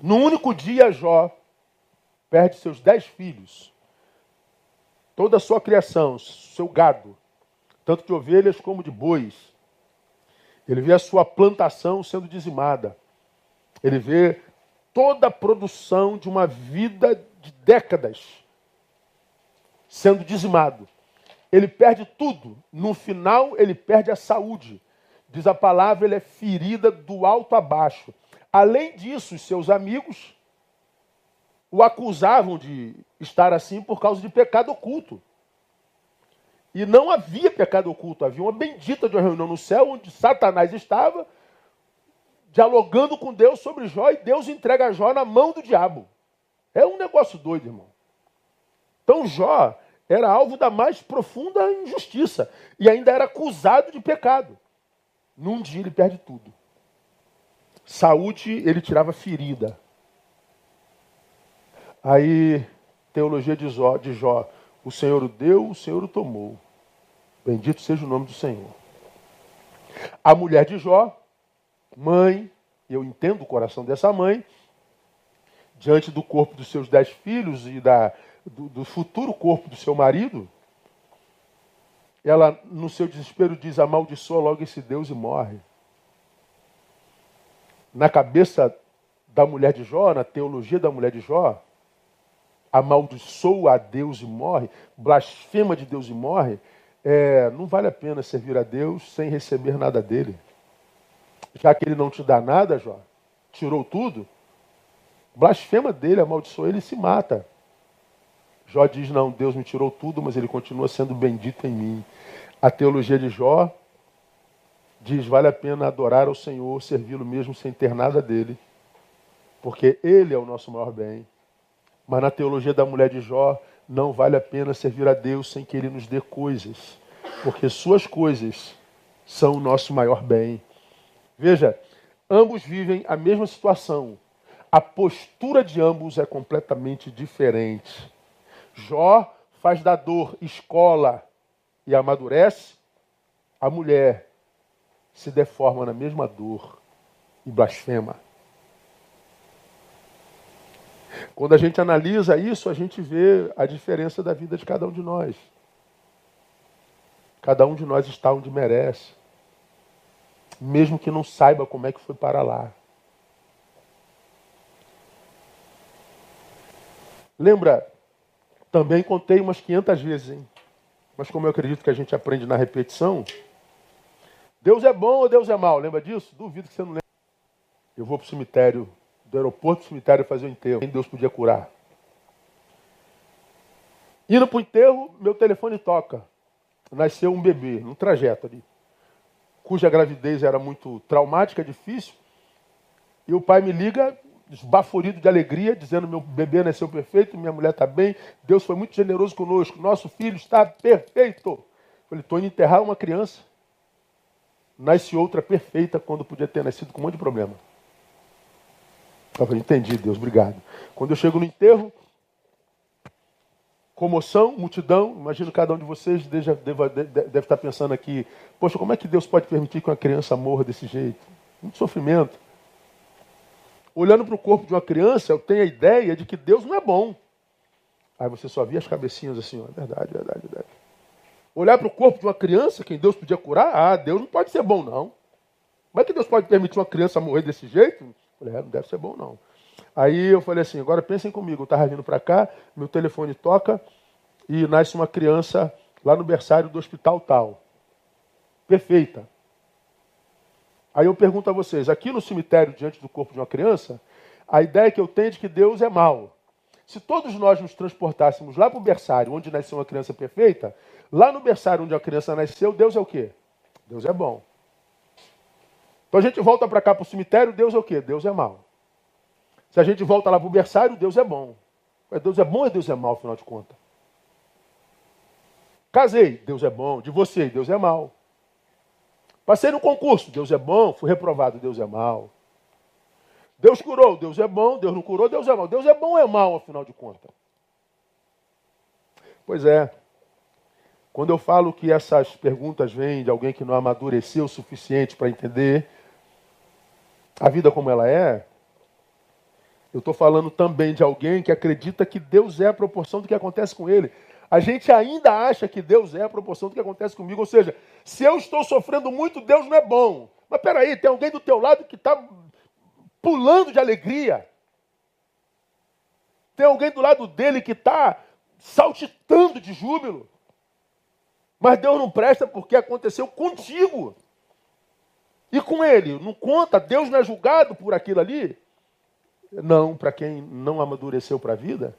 Speaker 1: No único dia, Jó perde seus dez filhos, toda a sua criação, seu gado, tanto de ovelhas como de bois. Ele vê a sua plantação sendo dizimada. Ele vê toda a produção de uma vida de décadas sendo dizimado. Ele perde tudo. No final, ele perde a saúde. Diz a palavra, ele é ferida do alto a baixo. Além disso, os seus amigos o acusavam de estar assim por causa de pecado oculto. E não havia pecado oculto, havia uma bendita de uma reunião no céu onde Satanás estava dialogando com Deus sobre Jó e Deus entrega Jó na mão do diabo. É um negócio doido, irmão. Então Jó era alvo da mais profunda injustiça e ainda era acusado de pecado. Num dia ele perde tudo. Saúde, ele tirava ferida. Aí, teologia de Jó, de Jó, o Senhor o deu, o Senhor o tomou. Bendito seja o nome do Senhor. A mulher de Jó, mãe, eu entendo o coração dessa mãe, diante do corpo dos seus dez filhos e da, do, do futuro corpo do seu marido, ela, no seu desespero, diz: amaldiçoa logo esse Deus e morre na cabeça da mulher de Jó, na teologia da mulher de Jó, amaldiçoa a Deus e morre, blasfema de Deus e morre, é, não vale a pena servir a Deus sem receber nada dele. Já que ele não te dá nada, Jó, tirou tudo, blasfema dele, amaldiçoa ele e se mata. Jó diz: Não, Deus me tirou tudo, mas ele continua sendo bendito em mim. A teologia de Jó diz: vale a pena adorar ao Senhor, servi-lo mesmo sem ter nada dele, porque ele é o nosso maior bem. Mas na teologia da mulher de Jó, não vale a pena servir a Deus sem que ele nos dê coisas, porque suas coisas são o nosso maior bem. Veja, ambos vivem a mesma situação. A postura de ambos é completamente diferente. Jó faz da dor escola e amadurece. A mulher se deforma na mesma dor e blasfema. Quando a gente analisa isso, a gente vê a diferença da vida de cada um de nós. Cada um de nós está onde merece, mesmo que não saiba como é que foi para lá. Lembra, também contei umas 500 vezes, hein? Mas como eu acredito que a gente aprende na repetição, Deus é bom ou Deus é mau? Lembra disso? Duvido que você não lembra. Eu vou para o cemitério, do aeroporto para o cemitério fazer o enterro. Quem Deus podia curar? Indo para o enterro, meu telefone toca. Nasceu um bebê, no trajeto ali, cuja gravidez era muito traumática, difícil. E o pai me liga, esbaforido de alegria, dizendo: Meu bebê nasceu perfeito, minha mulher está bem, Deus foi muito generoso conosco, nosso filho está perfeito. Eu falei: Estou indo enterrar uma criança nasce outra perfeita quando podia ter nascido com um monte de problema. Eu falei, entendi, Deus, obrigado. Quando eu chego no enterro, comoção, multidão, imagino cada um de vocês deve, deve, deve estar pensando aqui, poxa, como é que Deus pode permitir que uma criança morra desse jeito? Muito sofrimento. Olhando para o corpo de uma criança, eu tenho a ideia de que Deus não é bom. Aí você só via as cabecinhas assim, ó, verdade, verdade, verdade. Olhar para o corpo de uma criança, quem Deus podia curar, ah, Deus não pode ser bom, não. Como é que Deus pode permitir uma criança morrer desse jeito? Falei, é, não deve ser bom, não. Aí eu falei assim, agora pensem comigo, eu estava vindo para cá, meu telefone toca e nasce uma criança lá no berçário do hospital tal. Perfeita. Aí eu pergunto a vocês, aqui no cemitério, diante do corpo de uma criança, a ideia que eu tenho de que Deus é mau. Se todos nós nos transportássemos lá para o berçário, onde nasceu uma criança perfeita, Lá no berçário onde a criança nasceu, Deus é o quê? Deus é bom. Então a gente volta para cá para o cemitério, Deus é o quê? Deus é mau. Se a gente volta lá para o berçário, Deus é bom. Deus é bom ou Deus é mau, afinal de contas? Casei, Deus é bom. Divorciei, Deus é mau. Passei no concurso, Deus é bom. Fui reprovado, Deus é mau. Deus curou, Deus é bom. Deus não curou, Deus é mau. Deus é bom ou é mau, afinal de contas? Pois é. Quando eu falo que essas perguntas vêm de alguém que não amadureceu o suficiente para entender a vida como ela é, eu estou falando também de alguém que acredita que Deus é a proporção do que acontece com ele. A gente ainda acha que Deus é a proporção do que acontece comigo. Ou seja, se eu estou sofrendo muito, Deus não é bom. Mas peraí, tem alguém do teu lado que está pulando de alegria. Tem alguém do lado dele que está saltitando de júbilo. Mas Deus não presta porque aconteceu contigo. E com ele, não conta, Deus não é julgado por aquilo ali? Não, para quem não amadureceu para a vida,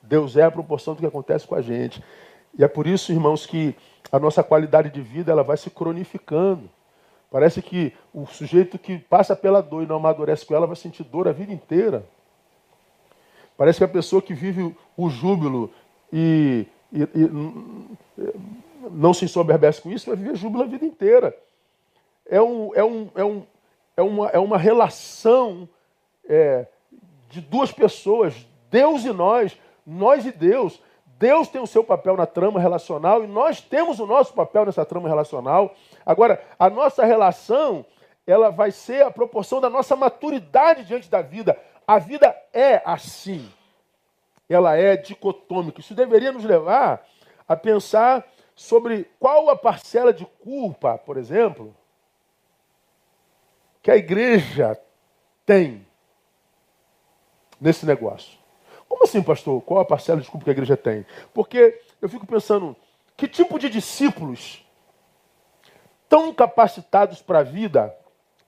Speaker 1: Deus é a proporção do que acontece com a gente. E é por isso, irmãos, que a nossa qualidade de vida ela vai se cronificando. Parece que o sujeito que passa pela dor e não amadurece com ela vai sentir dor a vida inteira. Parece que a pessoa que vive o júbilo e, e, e não se ensoberbece com isso vai viver júbilo a vida inteira. É, um, é, um, é, um, é, uma, é uma relação é, de duas pessoas, Deus e nós, nós e Deus. Deus tem o seu papel na trama relacional e nós temos o nosso papel nessa trama relacional. Agora, a nossa relação, ela vai ser a proporção da nossa maturidade diante da vida. A vida é assim. Ela é dicotômica. Isso deveria nos levar a pensar sobre qual a parcela de culpa, por exemplo, que a igreja tem nesse negócio. Como assim, pastor? Qual a parcela de desculpa que a igreja tem? Porque eu fico pensando, que tipo de discípulos tão incapacitados para a vida,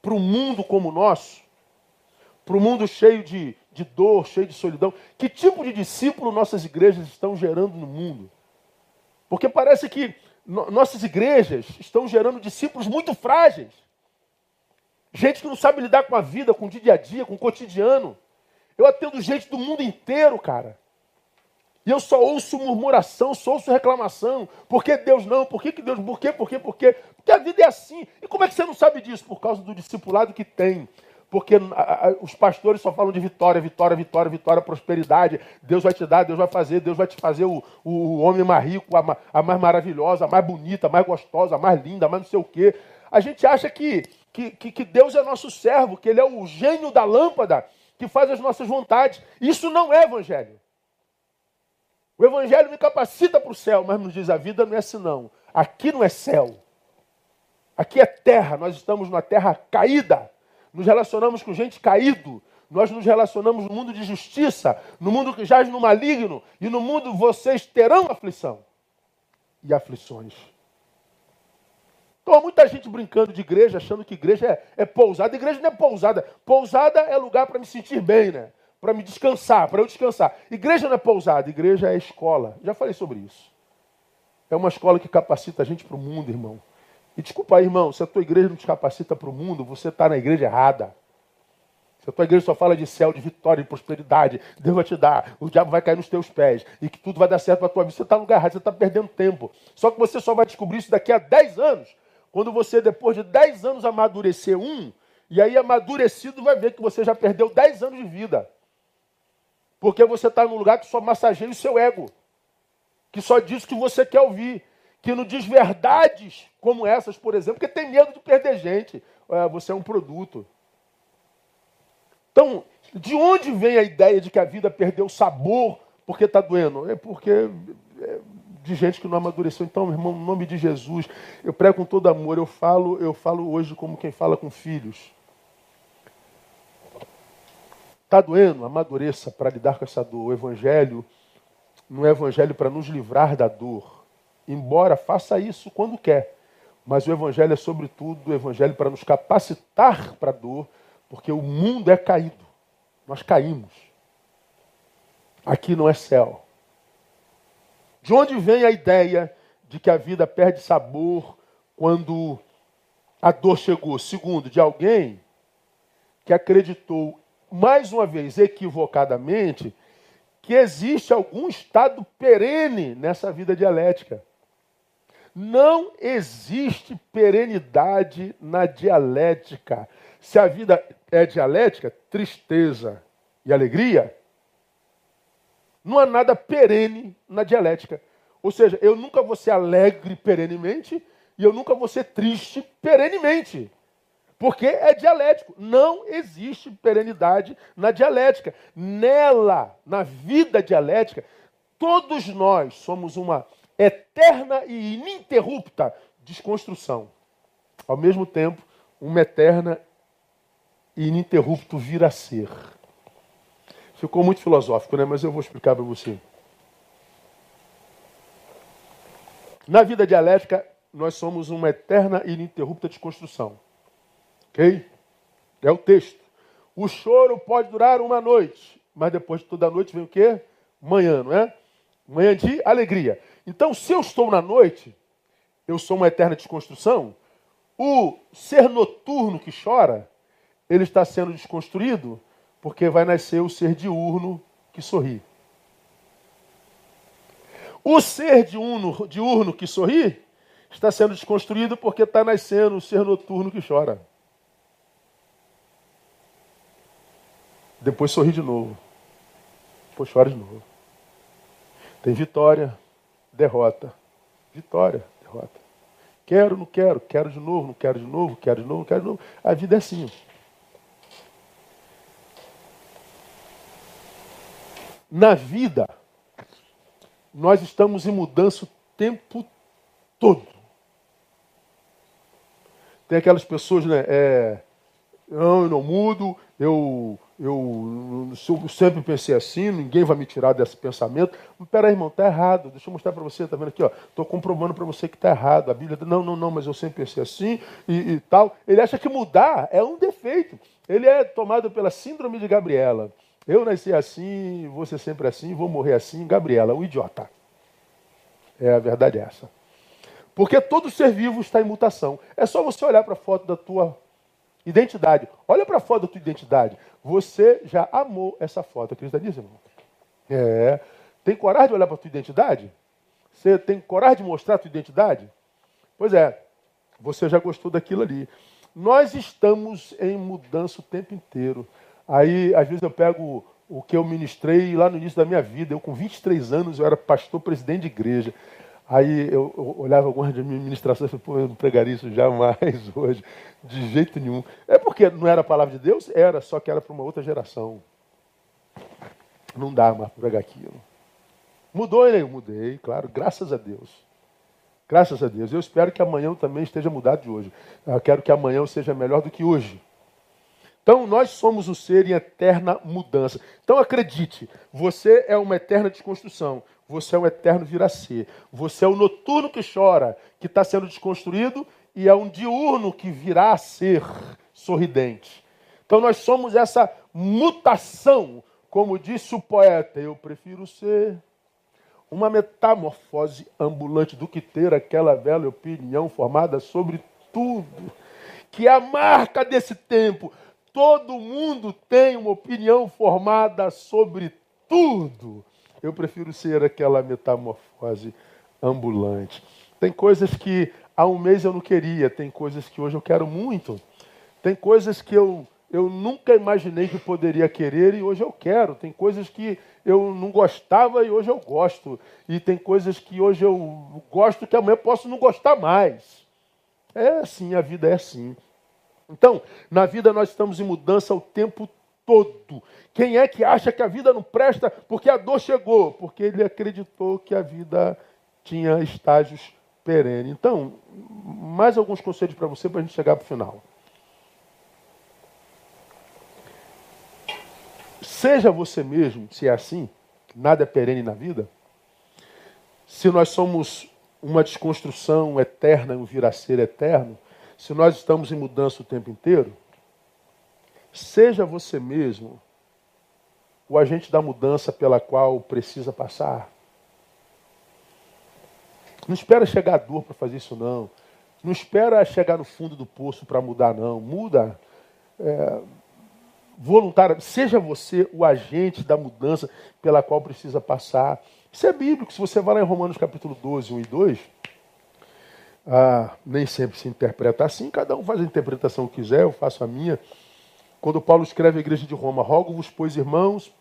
Speaker 1: para um mundo como o nosso, para um mundo cheio de, de dor, cheio de solidão, que tipo de discípulo nossas igrejas estão gerando no mundo? Porque parece que no, nossas igrejas estão gerando discípulos muito frágeis. Gente que não sabe lidar com a vida, com o dia a dia, com o cotidiano. Eu atendo gente do mundo inteiro, cara. E eu só ouço murmuração, só ouço reclamação. Por que Deus não? Por que, que Deus? Por quê? Por quê? Por quê? Porque a vida é assim. E como é que você não sabe disso? Por causa do discipulado que tem. Porque os pastores só falam de vitória, vitória, vitória, vitória, prosperidade. Deus vai te dar, Deus vai fazer, Deus vai te fazer o, o homem mais rico, a, a mais maravilhosa, a mais bonita, a mais gostosa, a mais linda, a mais não sei o quê. A gente acha que, que, que, que Deus é nosso servo, que Ele é o gênio da lâmpada que faz as nossas vontades. Isso não é evangelho. O evangelho me capacita para o céu, mas nos diz a vida não é assim não. Aqui não é céu. Aqui é terra, nós estamos numa terra caída. Nos relacionamos com gente caído. Nós nos relacionamos no mundo de justiça, no mundo que jaz no maligno, e no mundo vocês terão aflição e aflições. Então há muita gente brincando de igreja, achando que igreja é, é pousada. Igreja não é pousada. Pousada é lugar para me sentir bem, né? Para me descansar, para eu descansar. Igreja não é pousada, igreja é escola. Já falei sobre isso. É uma escola que capacita a gente para o mundo, irmão. E desculpa aí, irmão, se a tua igreja não te capacita para o mundo, você está na igreja errada. Se a tua igreja só fala de céu, de vitória, de prosperidade, Deus vai te dar, o diabo vai cair nos teus pés e que tudo vai dar certo para a tua vida, você está no lugar errado, você está perdendo tempo. Só que você só vai descobrir isso daqui a 10 anos, quando você, depois de 10 anos, amadurecer um, e aí amadurecido vai ver que você já perdeu 10 anos de vida. Porque você está num lugar que só massageia o seu ego. Que só diz o que você quer ouvir. Que não diz verdades como essas, por exemplo, porque tem medo de perder gente. É, você é um produto. Então, de onde vem a ideia de que a vida perdeu sabor porque está doendo? É porque é, de gente que não amadureceu. Então, meu irmão, no nome de Jesus, eu prego com todo amor. Eu falo, eu falo hoje como quem fala com filhos. Está doendo? Amadureça para lidar com essa dor. O Evangelho não é Evangelho para nos livrar da dor. Embora faça isso quando quer. Mas o Evangelho é, sobretudo, o Evangelho para nos capacitar para a dor, porque o mundo é caído. Nós caímos. Aqui não é céu. De onde vem a ideia de que a vida perde sabor quando a dor chegou? Segundo, de alguém que acreditou, mais uma vez, equivocadamente, que existe algum estado perene nessa vida dialética. Não existe perenidade na dialética. Se a vida é dialética, tristeza e alegria, não há nada perene na dialética. Ou seja, eu nunca vou ser alegre perenemente e eu nunca vou ser triste perenemente. Porque é dialético. Não existe perenidade na dialética. Nela, na vida dialética, todos nós somos uma eterna e ininterrupta desconstrução. Ao mesmo tempo, uma eterna e ininterrupto vir a ser. Ficou muito filosófico, né? Mas eu vou explicar para você. Na vida dialética, nós somos uma eterna e ininterrupta desconstrução. Ok? É o texto. O choro pode durar uma noite, mas depois de toda a noite vem o quê? Manhã, não é? Manhã de alegria. Então, se eu estou na noite, eu sou uma eterna desconstrução. O ser noturno que chora, ele está sendo desconstruído porque vai nascer o ser diurno que sorri. O ser diurno, diurno que sorri está sendo desconstruído porque está nascendo o ser noturno que chora. Depois sorri de novo. Depois chora de novo. Tem vitória, derrota. Vitória, derrota. Quero, não quero, quero de novo, não quero de novo, quero de novo, quero de novo. A vida é assim. Na vida, nós estamos em mudança o tempo todo. Tem aquelas pessoas, né? É, não, eu não mudo, eu, eu, eu, sempre pensei assim, ninguém vai me tirar desse pensamento. Pera aí, irmão, está errado. Deixa eu mostrar para você, tá vendo aqui, ó. Estou comprovando para você que está errado. A Bíblia, não, não, não, mas eu sempre pensei assim e, e, tal. Ele acha que mudar é um defeito. Ele é tomado pela síndrome de Gabriela. Eu nasci assim, vou ser sempre assim, vou morrer assim. Gabriela, o idiota. É a verdade essa. Porque todo ser vivo está em mutação. É só você olhar para a foto da tua identidade. Olha para a foto da tua identidade. Você já amou essa foto. Acredita nisso, irmão? É. Tem coragem de olhar para a tua identidade? Você tem coragem de mostrar a tua identidade? Pois é. Você já gostou daquilo ali. Nós estamos em mudança o tempo inteiro. Aí, às vezes, eu pego o que eu ministrei lá no início da minha vida. Eu, com 23 anos, eu era pastor presidente de igreja. Aí eu, olhava algumas de minhas ministrações e falei, pô, eu não pregaria isso jamais [laughs] hoje, de jeito nenhum. É porque não era a palavra de Deus? Era, só que era para uma outra geração. Não dá mais pregar aquilo. Mudou, né? Eu mudei, claro, graças a Deus. Graças a Deus. Eu espero que amanhã também esteja mudado de hoje. Eu quero que amanhã eu seja melhor do que hoje. Então, nós somos o ser em eterna mudança. Então, acredite, você é uma eterna desconstrução. Você é um eterno vir a ser. Você é o noturno que chora, que está sendo desconstruído, e é um diurno que virá a ser sorridente. Então, nós somos essa mutação, como disse o poeta. Eu prefiro ser uma metamorfose ambulante do que ter aquela velha opinião formada sobre tudo, que é a marca desse tempo Todo mundo tem uma opinião formada sobre tudo. Eu prefiro ser aquela metamorfose ambulante. Tem coisas que há um mês eu não queria, tem coisas que hoje eu quero muito. Tem coisas que eu, eu nunca imaginei que poderia querer e hoje eu quero. Tem coisas que eu não gostava e hoje eu gosto. E tem coisas que hoje eu gosto que amanhã posso não gostar mais. É assim, a vida é assim. Então, na vida nós estamos em mudança o tempo todo. Quem é que acha que a vida não presta porque a dor chegou? Porque ele acreditou que a vida tinha estágios perenes. Então, mais alguns conselhos para você para a gente chegar para o final. Seja você mesmo, se é assim, nada é perene na vida. Se nós somos uma desconstrução eterna, um vir a ser eterno, se nós estamos em mudança o tempo inteiro, seja você mesmo o agente da mudança pela qual precisa passar. Não espera chegar a dor para fazer isso, não. Não espera chegar no fundo do poço para mudar, não. Muda é. Seja você o agente da mudança pela qual precisa passar. Isso é bíblico. Se você vai lá em Romanos capítulo 12, 1 e 2, ah, nem sempre se interpreta assim, cada um faz a interpretação que quiser, eu faço a minha. Quando Paulo escreve à igreja de Roma, rogo-vos, pois, irmãos,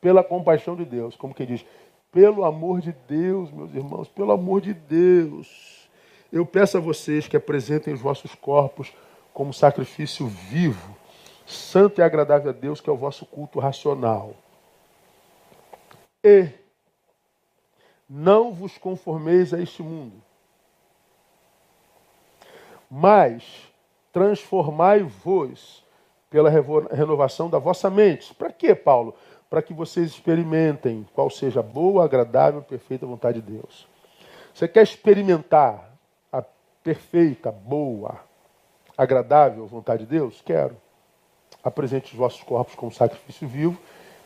Speaker 1: pela compaixão de Deus, como quem diz, pelo amor de Deus, meus irmãos, pelo amor de Deus, eu peço a vocês que apresentem os vossos corpos como sacrifício vivo, santo e agradável a Deus, que é o vosso culto racional. E não vos conformeis a este mundo, mas transformai-vos pela renovação da vossa mente. Para quê, Paulo? Para que vocês experimentem qual seja a boa, agradável, perfeita vontade de Deus. Você quer experimentar a perfeita, boa, agradável vontade de Deus? Quero. Apresente os vossos corpos como sacrifício vivo,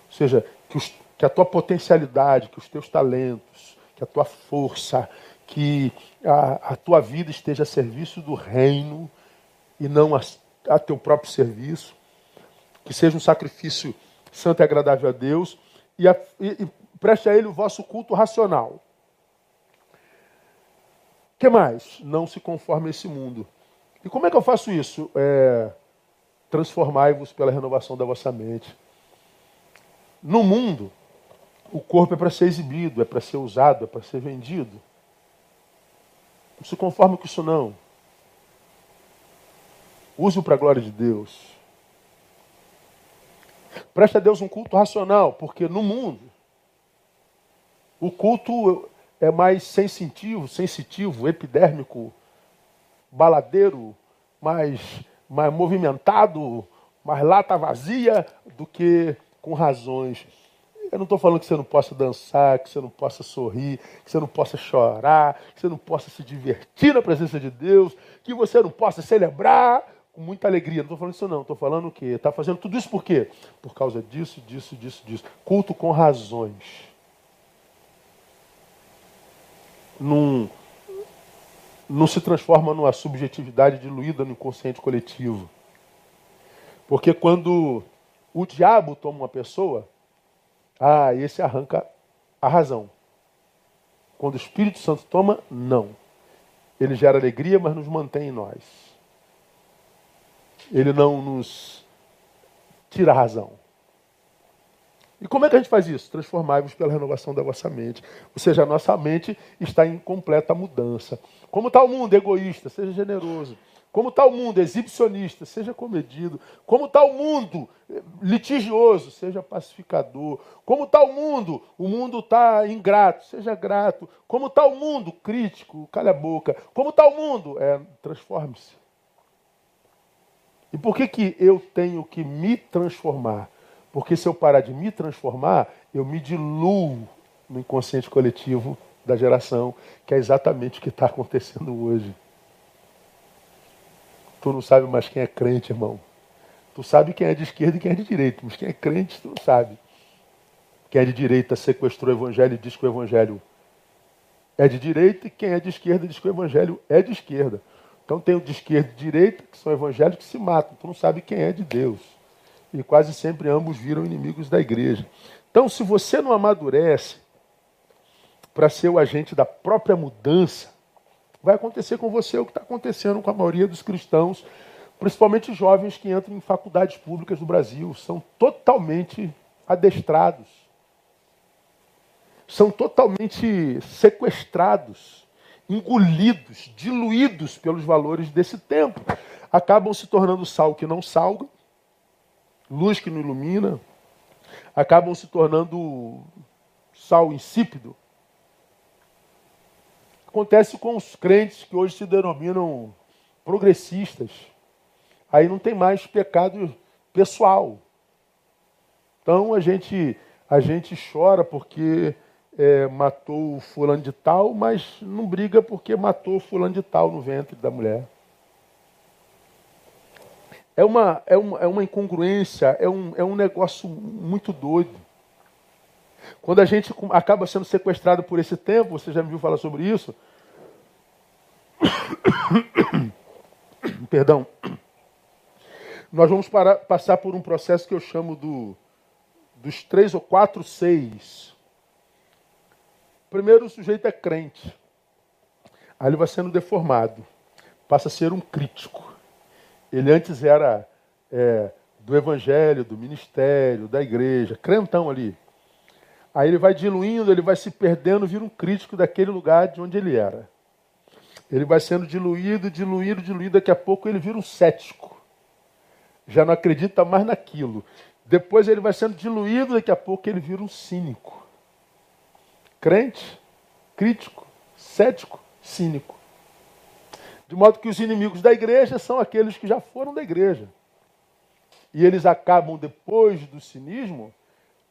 Speaker 1: ou seja, que, os, que a tua potencialidade, que os teus talentos, que a tua força, que a, a tua vida esteja a serviço do reino e não a, a teu próprio serviço, que seja um sacrifício santo e agradável a Deus, e, a, e, e preste a Ele o vosso culto racional. Que mais? Não se conforme a esse mundo. E como é que eu faço isso? É, Transformai-vos pela renovação da vossa mente. No mundo, o corpo é para ser exibido, é para ser usado, é para ser vendido. Não se conforme com isso não. Use-o para a glória de Deus. Preste a Deus um culto racional, porque no mundo o culto é mais sensitivo, sensitivo, epidérmico, baladeiro, mais, mais movimentado, mais lata vazia do que com razões. Eu não estou falando que você não possa dançar, que você não possa sorrir, que você não possa chorar, que você não possa se divertir na presença de Deus, que você não possa celebrar com muita alegria. Não estou falando isso não, estou falando o quê? Está fazendo tudo isso por quê? Por causa disso, disso, disso, disso. Culto com razões. Não, não se transforma numa subjetividade diluída no inconsciente coletivo. Porque quando o diabo toma uma pessoa, ah, esse arranca a razão. Quando o Espírito Santo toma, não. Ele gera alegria, mas nos mantém em nós ele não nos tira a razão. E como é que a gente faz isso? Transformai-vos pela renovação da vossa mente. Ou seja, a nossa mente está em completa mudança. Como está o mundo egoísta? Seja generoso. Como está o mundo exibicionista? Seja comedido. Como está o mundo litigioso? Seja pacificador. Como está o mundo? O mundo está ingrato. Seja grato. Como está o mundo crítico? Calha a boca. Como está o mundo? É, Transforme-se. E por que, que eu tenho que me transformar? Porque se eu parar de me transformar, eu me diluo no inconsciente coletivo da geração, que é exatamente o que está acontecendo hoje. Tu não sabe mais quem é crente, irmão. Tu sabe quem é de esquerda e quem é de direita, mas quem é crente, tu não sabe. Quem é de direita sequestrou o evangelho e diz que o evangelho é de direita, e quem é de esquerda diz que o evangelho é de esquerda. Então tem o de esquerda e direita, que são evangélicos que se matam. Tu não sabe quem é de Deus. E quase sempre ambos viram inimigos da igreja. Então, se você não amadurece para ser o agente da própria mudança, vai acontecer com você o que está acontecendo com a maioria dos cristãos, principalmente jovens que entram em faculdades públicas do Brasil. São totalmente adestrados. São totalmente sequestrados engolidos, diluídos pelos valores desse tempo. Acabam se tornando sal que não salga, luz que não ilumina, acabam se tornando sal insípido. Acontece com os crentes que hoje se denominam progressistas. Aí não tem mais pecado pessoal. Então a gente a gente chora porque é, matou fulano de tal, mas não briga porque matou fulano de tal no ventre da mulher. É uma, é uma, é uma incongruência, é um, é um negócio muito doido. Quando a gente acaba sendo sequestrado por esse tempo, você já me viu falar sobre isso, [coughs] Perdão. Nós vamos passar por um processo que eu chamo do, dos três ou quatro seis. Primeiro, o sujeito é crente. Aí ele vai sendo deformado. Passa a ser um crítico. Ele antes era é, do evangelho, do ministério, da igreja, crentão ali. Aí ele vai diluindo, ele vai se perdendo, vira um crítico daquele lugar de onde ele era. Ele vai sendo diluído, diluído, diluído, daqui a pouco ele vira um cético. Já não acredita mais naquilo. Depois ele vai sendo diluído, daqui a pouco ele vira um cínico. Crente, crítico, cético, cínico. De modo que os inimigos da igreja são aqueles que já foram da igreja. E eles acabam depois do cinismo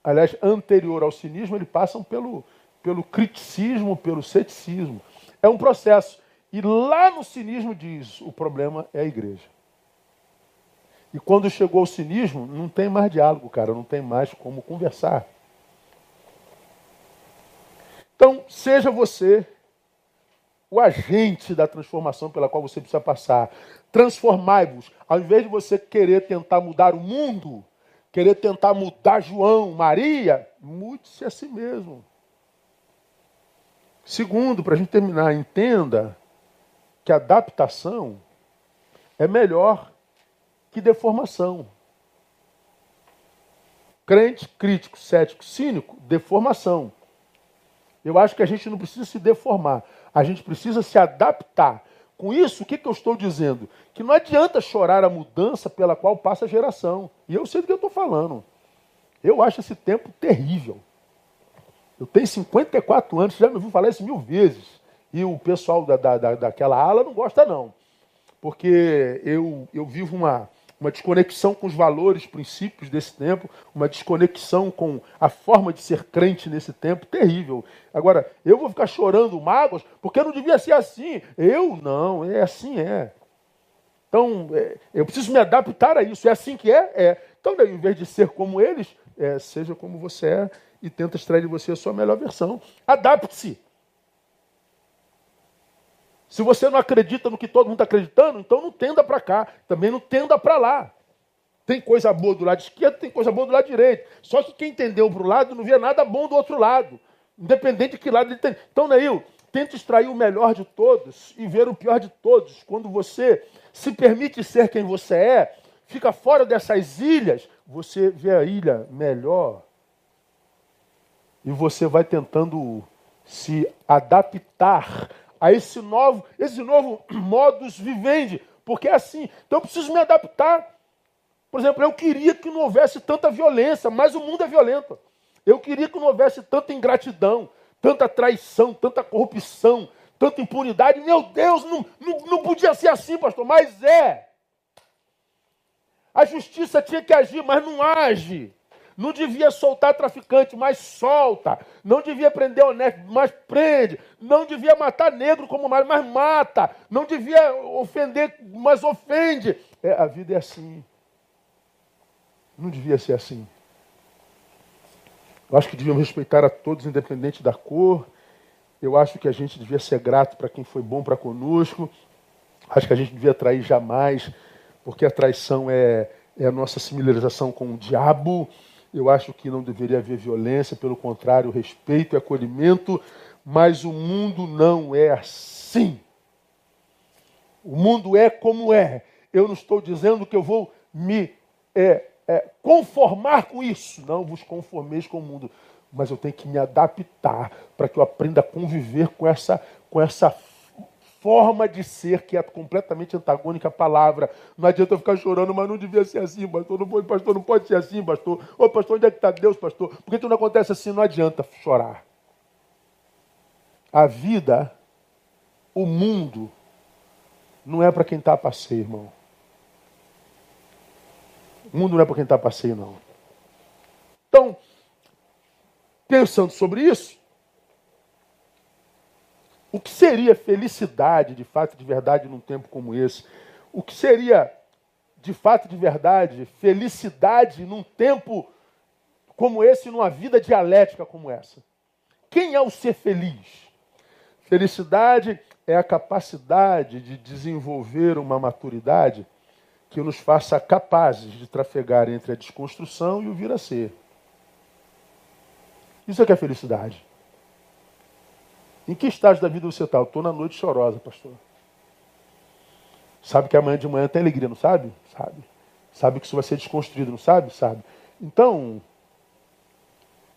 Speaker 1: aliás, anterior ao cinismo, eles passam pelo, pelo criticismo, pelo ceticismo. É um processo. E lá no cinismo diz: o problema é a igreja. E quando chegou o cinismo, não tem mais diálogo, cara, não tem mais como conversar. Então, seja você o agente da transformação pela qual você precisa passar. Transformai-vos. Ao invés de você querer tentar mudar o mundo, querer tentar mudar João, Maria, mude-se a si mesmo. Segundo, para a gente terminar, entenda que adaptação é melhor que deformação. Crente, crítico, cético, cínico, deformação. Eu acho que a gente não precisa se deformar, a gente precisa se adaptar. Com isso, o que, que eu estou dizendo? Que não adianta chorar a mudança pela qual passa a geração. E eu sei do que eu estou falando. Eu acho esse tempo terrível. Eu tenho 54 anos, já me ouviu falar isso mil vezes. E o pessoal da, da, daquela ala não gosta, não. Porque eu, eu vivo uma, uma desconexão com os valores, princípios desse tempo, uma desconexão com a forma de ser crente nesse tempo terrível. Agora, eu vou ficar chorando mágoas porque não devia ser assim. Eu não, é assim é. Então, é, eu preciso me adaptar a isso. É assim que é? É. Então, em vez de ser como eles, é, seja como você é e tenta extrair de você a sua melhor versão. Adapte-se. Se você não acredita no que todo mundo está acreditando, então não tenda para cá, também não tenda para lá. Tem coisa boa do lado esquerdo, tem coisa boa do lado direito. Só que quem entendeu para o lado não via nada bom do outro lado. Independente de que lado ele tem. Então, Neil, tenta extrair o melhor de todos e ver o pior de todos. Quando você se permite ser quem você é, fica fora dessas ilhas, você vê a ilha melhor. E você vai tentando se adaptar a esse novo, esse novo [clears throat] modus vivendi, porque é assim. Então eu preciso me adaptar. Por exemplo, eu queria que não houvesse tanta violência, mas o mundo é violento. Eu queria que não houvesse tanta ingratidão, tanta traição, tanta corrupção, tanta impunidade. Meu Deus, não, não, não podia ser assim, pastor, mas é. A justiça tinha que agir, mas não age. Não devia soltar traficante, mas solta. Não devia prender honesto, mas prende. Não devia matar negro como mais, mas mata. Não devia ofender, mas ofende. É, a vida é assim. Não devia ser assim. Eu acho que devíamos respeitar a todos, independente da cor. Eu acho que a gente devia ser grato para quem foi bom para conosco. Acho que a gente devia trair jamais, porque a traição é, é a nossa similarização com o diabo. Eu acho que não deveria haver violência, pelo contrário, respeito e acolhimento, mas o mundo não é assim. O mundo é como é. Eu não estou dizendo que eu vou me é, é, conformar com isso. Não vos conformeis com o mundo. Mas eu tenho que me adaptar para que eu aprenda a conviver com essa, com essa forma de ser que é completamente antagônica à palavra. Não adianta eu ficar chorando, mas não devia ser assim, pastor. Não pode, pastor, não pode ser assim, pastor. Ô, pastor, onde é que está Deus, pastor? Por que acontece assim? Não adianta chorar. A vida, o mundo, não é para quem está a passeio, irmão. O mundo não é para quem está a passeio, não. Então, pensando sobre isso, o que seria felicidade, de fato, de verdade, num tempo como esse? O que seria, de fato, de verdade, felicidade num tempo como esse, numa vida dialética como essa? Quem é o ser feliz? Felicidade é a capacidade de desenvolver uma maturidade que nos faça capazes de trafegar entre a desconstrução e o vir a ser. Isso é que é felicidade. Em que estágio da vida você está? Eu estou na noite chorosa, pastor. Sabe que amanhã de manhã tem alegria, não sabe? Sabe. Sabe que isso vai ser desconstruído, não sabe? Sabe. Então,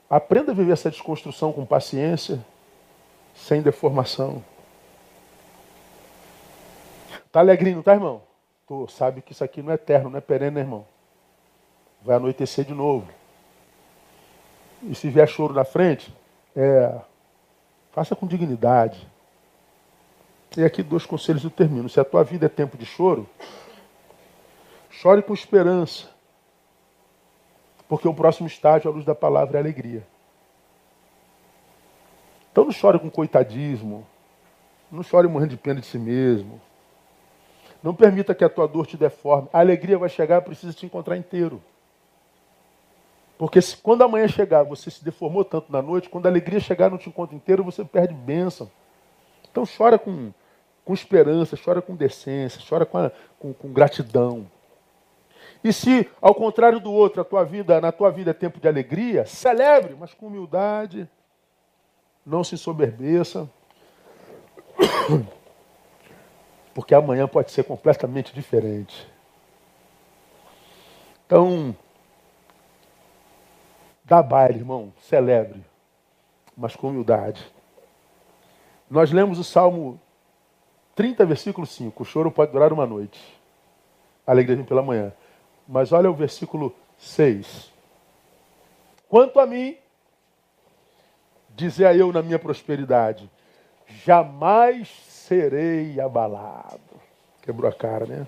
Speaker 1: aprenda a viver essa desconstrução com paciência, sem deformação. Tá alegrinho, tá, irmão? Tô, sabe que isso aqui não é eterno, não é perene, né, irmão? Vai anoitecer de novo. E se vier choro na frente, é, faça com dignidade. E aqui dois conselhos eu termino. Se a tua vida é tempo de choro, chore com esperança. Porque o próximo estágio, à luz da palavra, é alegria. Então não chore com coitadismo. Não chore morrendo de pena de si mesmo. Não permita que a tua dor te deforme. A alegria vai chegar, precisa te encontrar inteiro. Porque se, quando a manhã chegar, você se deformou tanto na noite, quando a alegria chegar não te encontra inteiro, você perde bênção. Então chora com, com esperança, chora com decência, chora com, a, com, com gratidão. E se, ao contrário do outro, a tua vida, na tua vida é tempo de alegria, celebre, mas com humildade, não se soberbeça, porque amanhã pode ser completamente diferente. Então, dá baile, irmão, celebre, mas com humildade. Nós lemos o Salmo 30, versículo 5. O choro pode durar uma noite. A alegria vem pela manhã. Mas olha o versículo 6. Quanto a mim, dizia eu na minha prosperidade, jamais serei abalado. Quebrou a cara, né?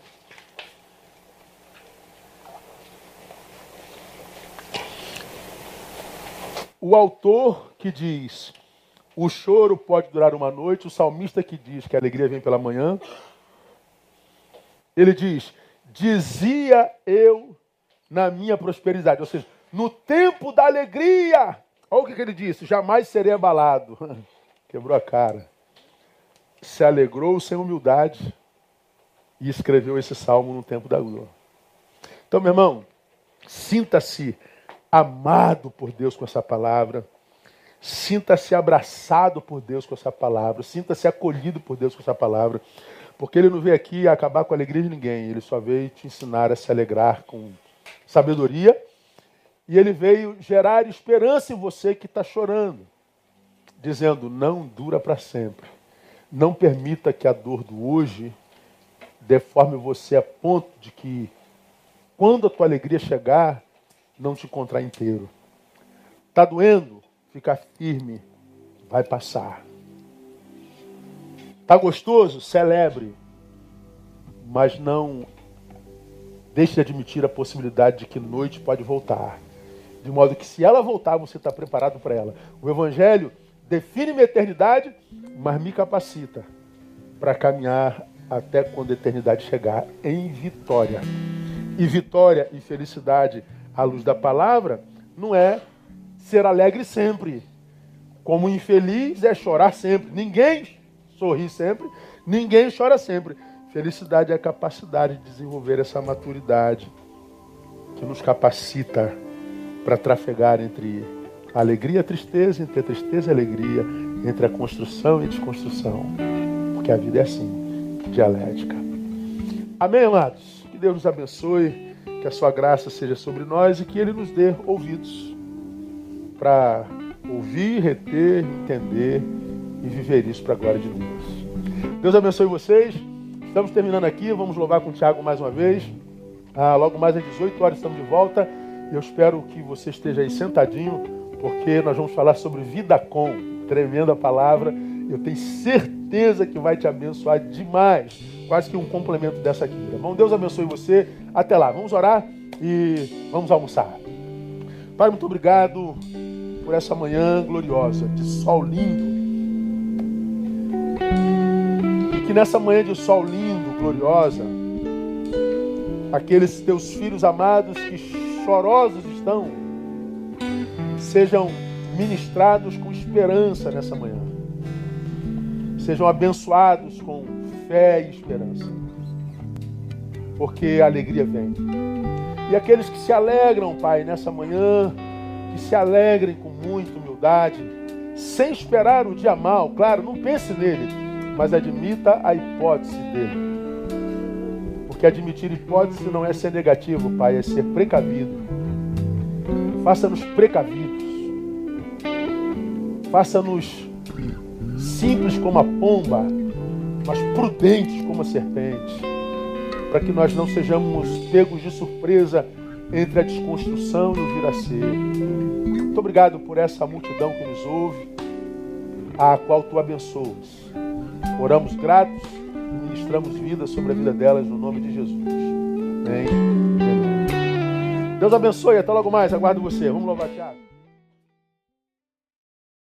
Speaker 1: O autor que diz o choro pode durar uma noite, o salmista que diz que a alegria vem pela manhã, ele diz: Dizia eu na minha prosperidade, ou seja, no tempo da alegria. Olha o que, que ele disse: Jamais serei abalado. [laughs] Quebrou a cara. Se alegrou sem humildade e escreveu esse salmo no tempo da dor. Então, meu irmão, sinta-se amado por Deus com essa palavra. Sinta-se abraçado por Deus com essa palavra. Sinta-se acolhido por Deus com essa palavra. Porque Ele não veio aqui acabar com a alegria de ninguém. Ele só veio te ensinar a se alegrar com sabedoria. E Ele veio gerar esperança em você que está chorando. Dizendo: não dura para sempre. Não permita que a dor do hoje deforme você a ponto de que, quando a tua alegria chegar, não te encontrar inteiro. Está doendo? Fica firme, vai passar. Está gostoso? Celebre. Mas não deixe de admitir a possibilidade de que noite pode voltar. De modo que se ela voltar, você está preparado para ela. O Evangelho define minha eternidade, mas me capacita para caminhar até quando a eternidade chegar em vitória. E vitória e felicidade à luz da palavra, não é ser alegre sempre. Como infeliz é chorar sempre. Ninguém sorri sempre, ninguém chora sempre. Felicidade é a capacidade de desenvolver essa maturidade que nos capacita para trafegar entre alegria e tristeza, entre a tristeza e a alegria, entre a construção e a desconstrução. Porque a vida é assim, dialética. Amém, amados? Que Deus nos abençoe que a sua graça seja sobre nós e que ele nos dê ouvidos para ouvir, reter, entender e viver isso para a glória de Deus. Deus abençoe vocês. Estamos terminando aqui, vamos louvar com o Tiago mais uma vez. Ah, logo mais às 18 horas estamos de volta. Eu espero que você esteja aí sentadinho, porque nós vamos falar sobre vida com, tremenda palavra. Eu tenho certeza que vai te abençoar demais quase que um complemento dessa aqui. Bom? Deus abençoe você. Até lá. Vamos orar e vamos almoçar. Pai, muito obrigado por essa manhã gloriosa, de sol lindo. E que nessa manhã de sol lindo, gloriosa, aqueles teus filhos amados que chorosos estão, sejam ministrados com esperança nessa manhã sejam abençoados com fé e esperança. Porque a alegria vem. E aqueles que se alegram, Pai, nessa manhã, que se alegrem com muita humildade, sem esperar o dia mal, claro, não pense nele, mas admita a hipótese dele. Porque admitir hipótese não é ser negativo, Pai, é ser precavido. Faça-nos precavidos. Faça-nos simples como a pomba, mas prudentes como a serpente. Para que nós não sejamos pegos de surpresa entre a desconstrução e o vir a ser. Muito obrigado por essa multidão que nos ouve, a qual tu abençoas. Oramos gratos e ministramos vida sobre a vida delas no nome de Jesus. Amém. Deus abençoe. Até logo mais. Aguardo você. Vamos louvar, Tiago.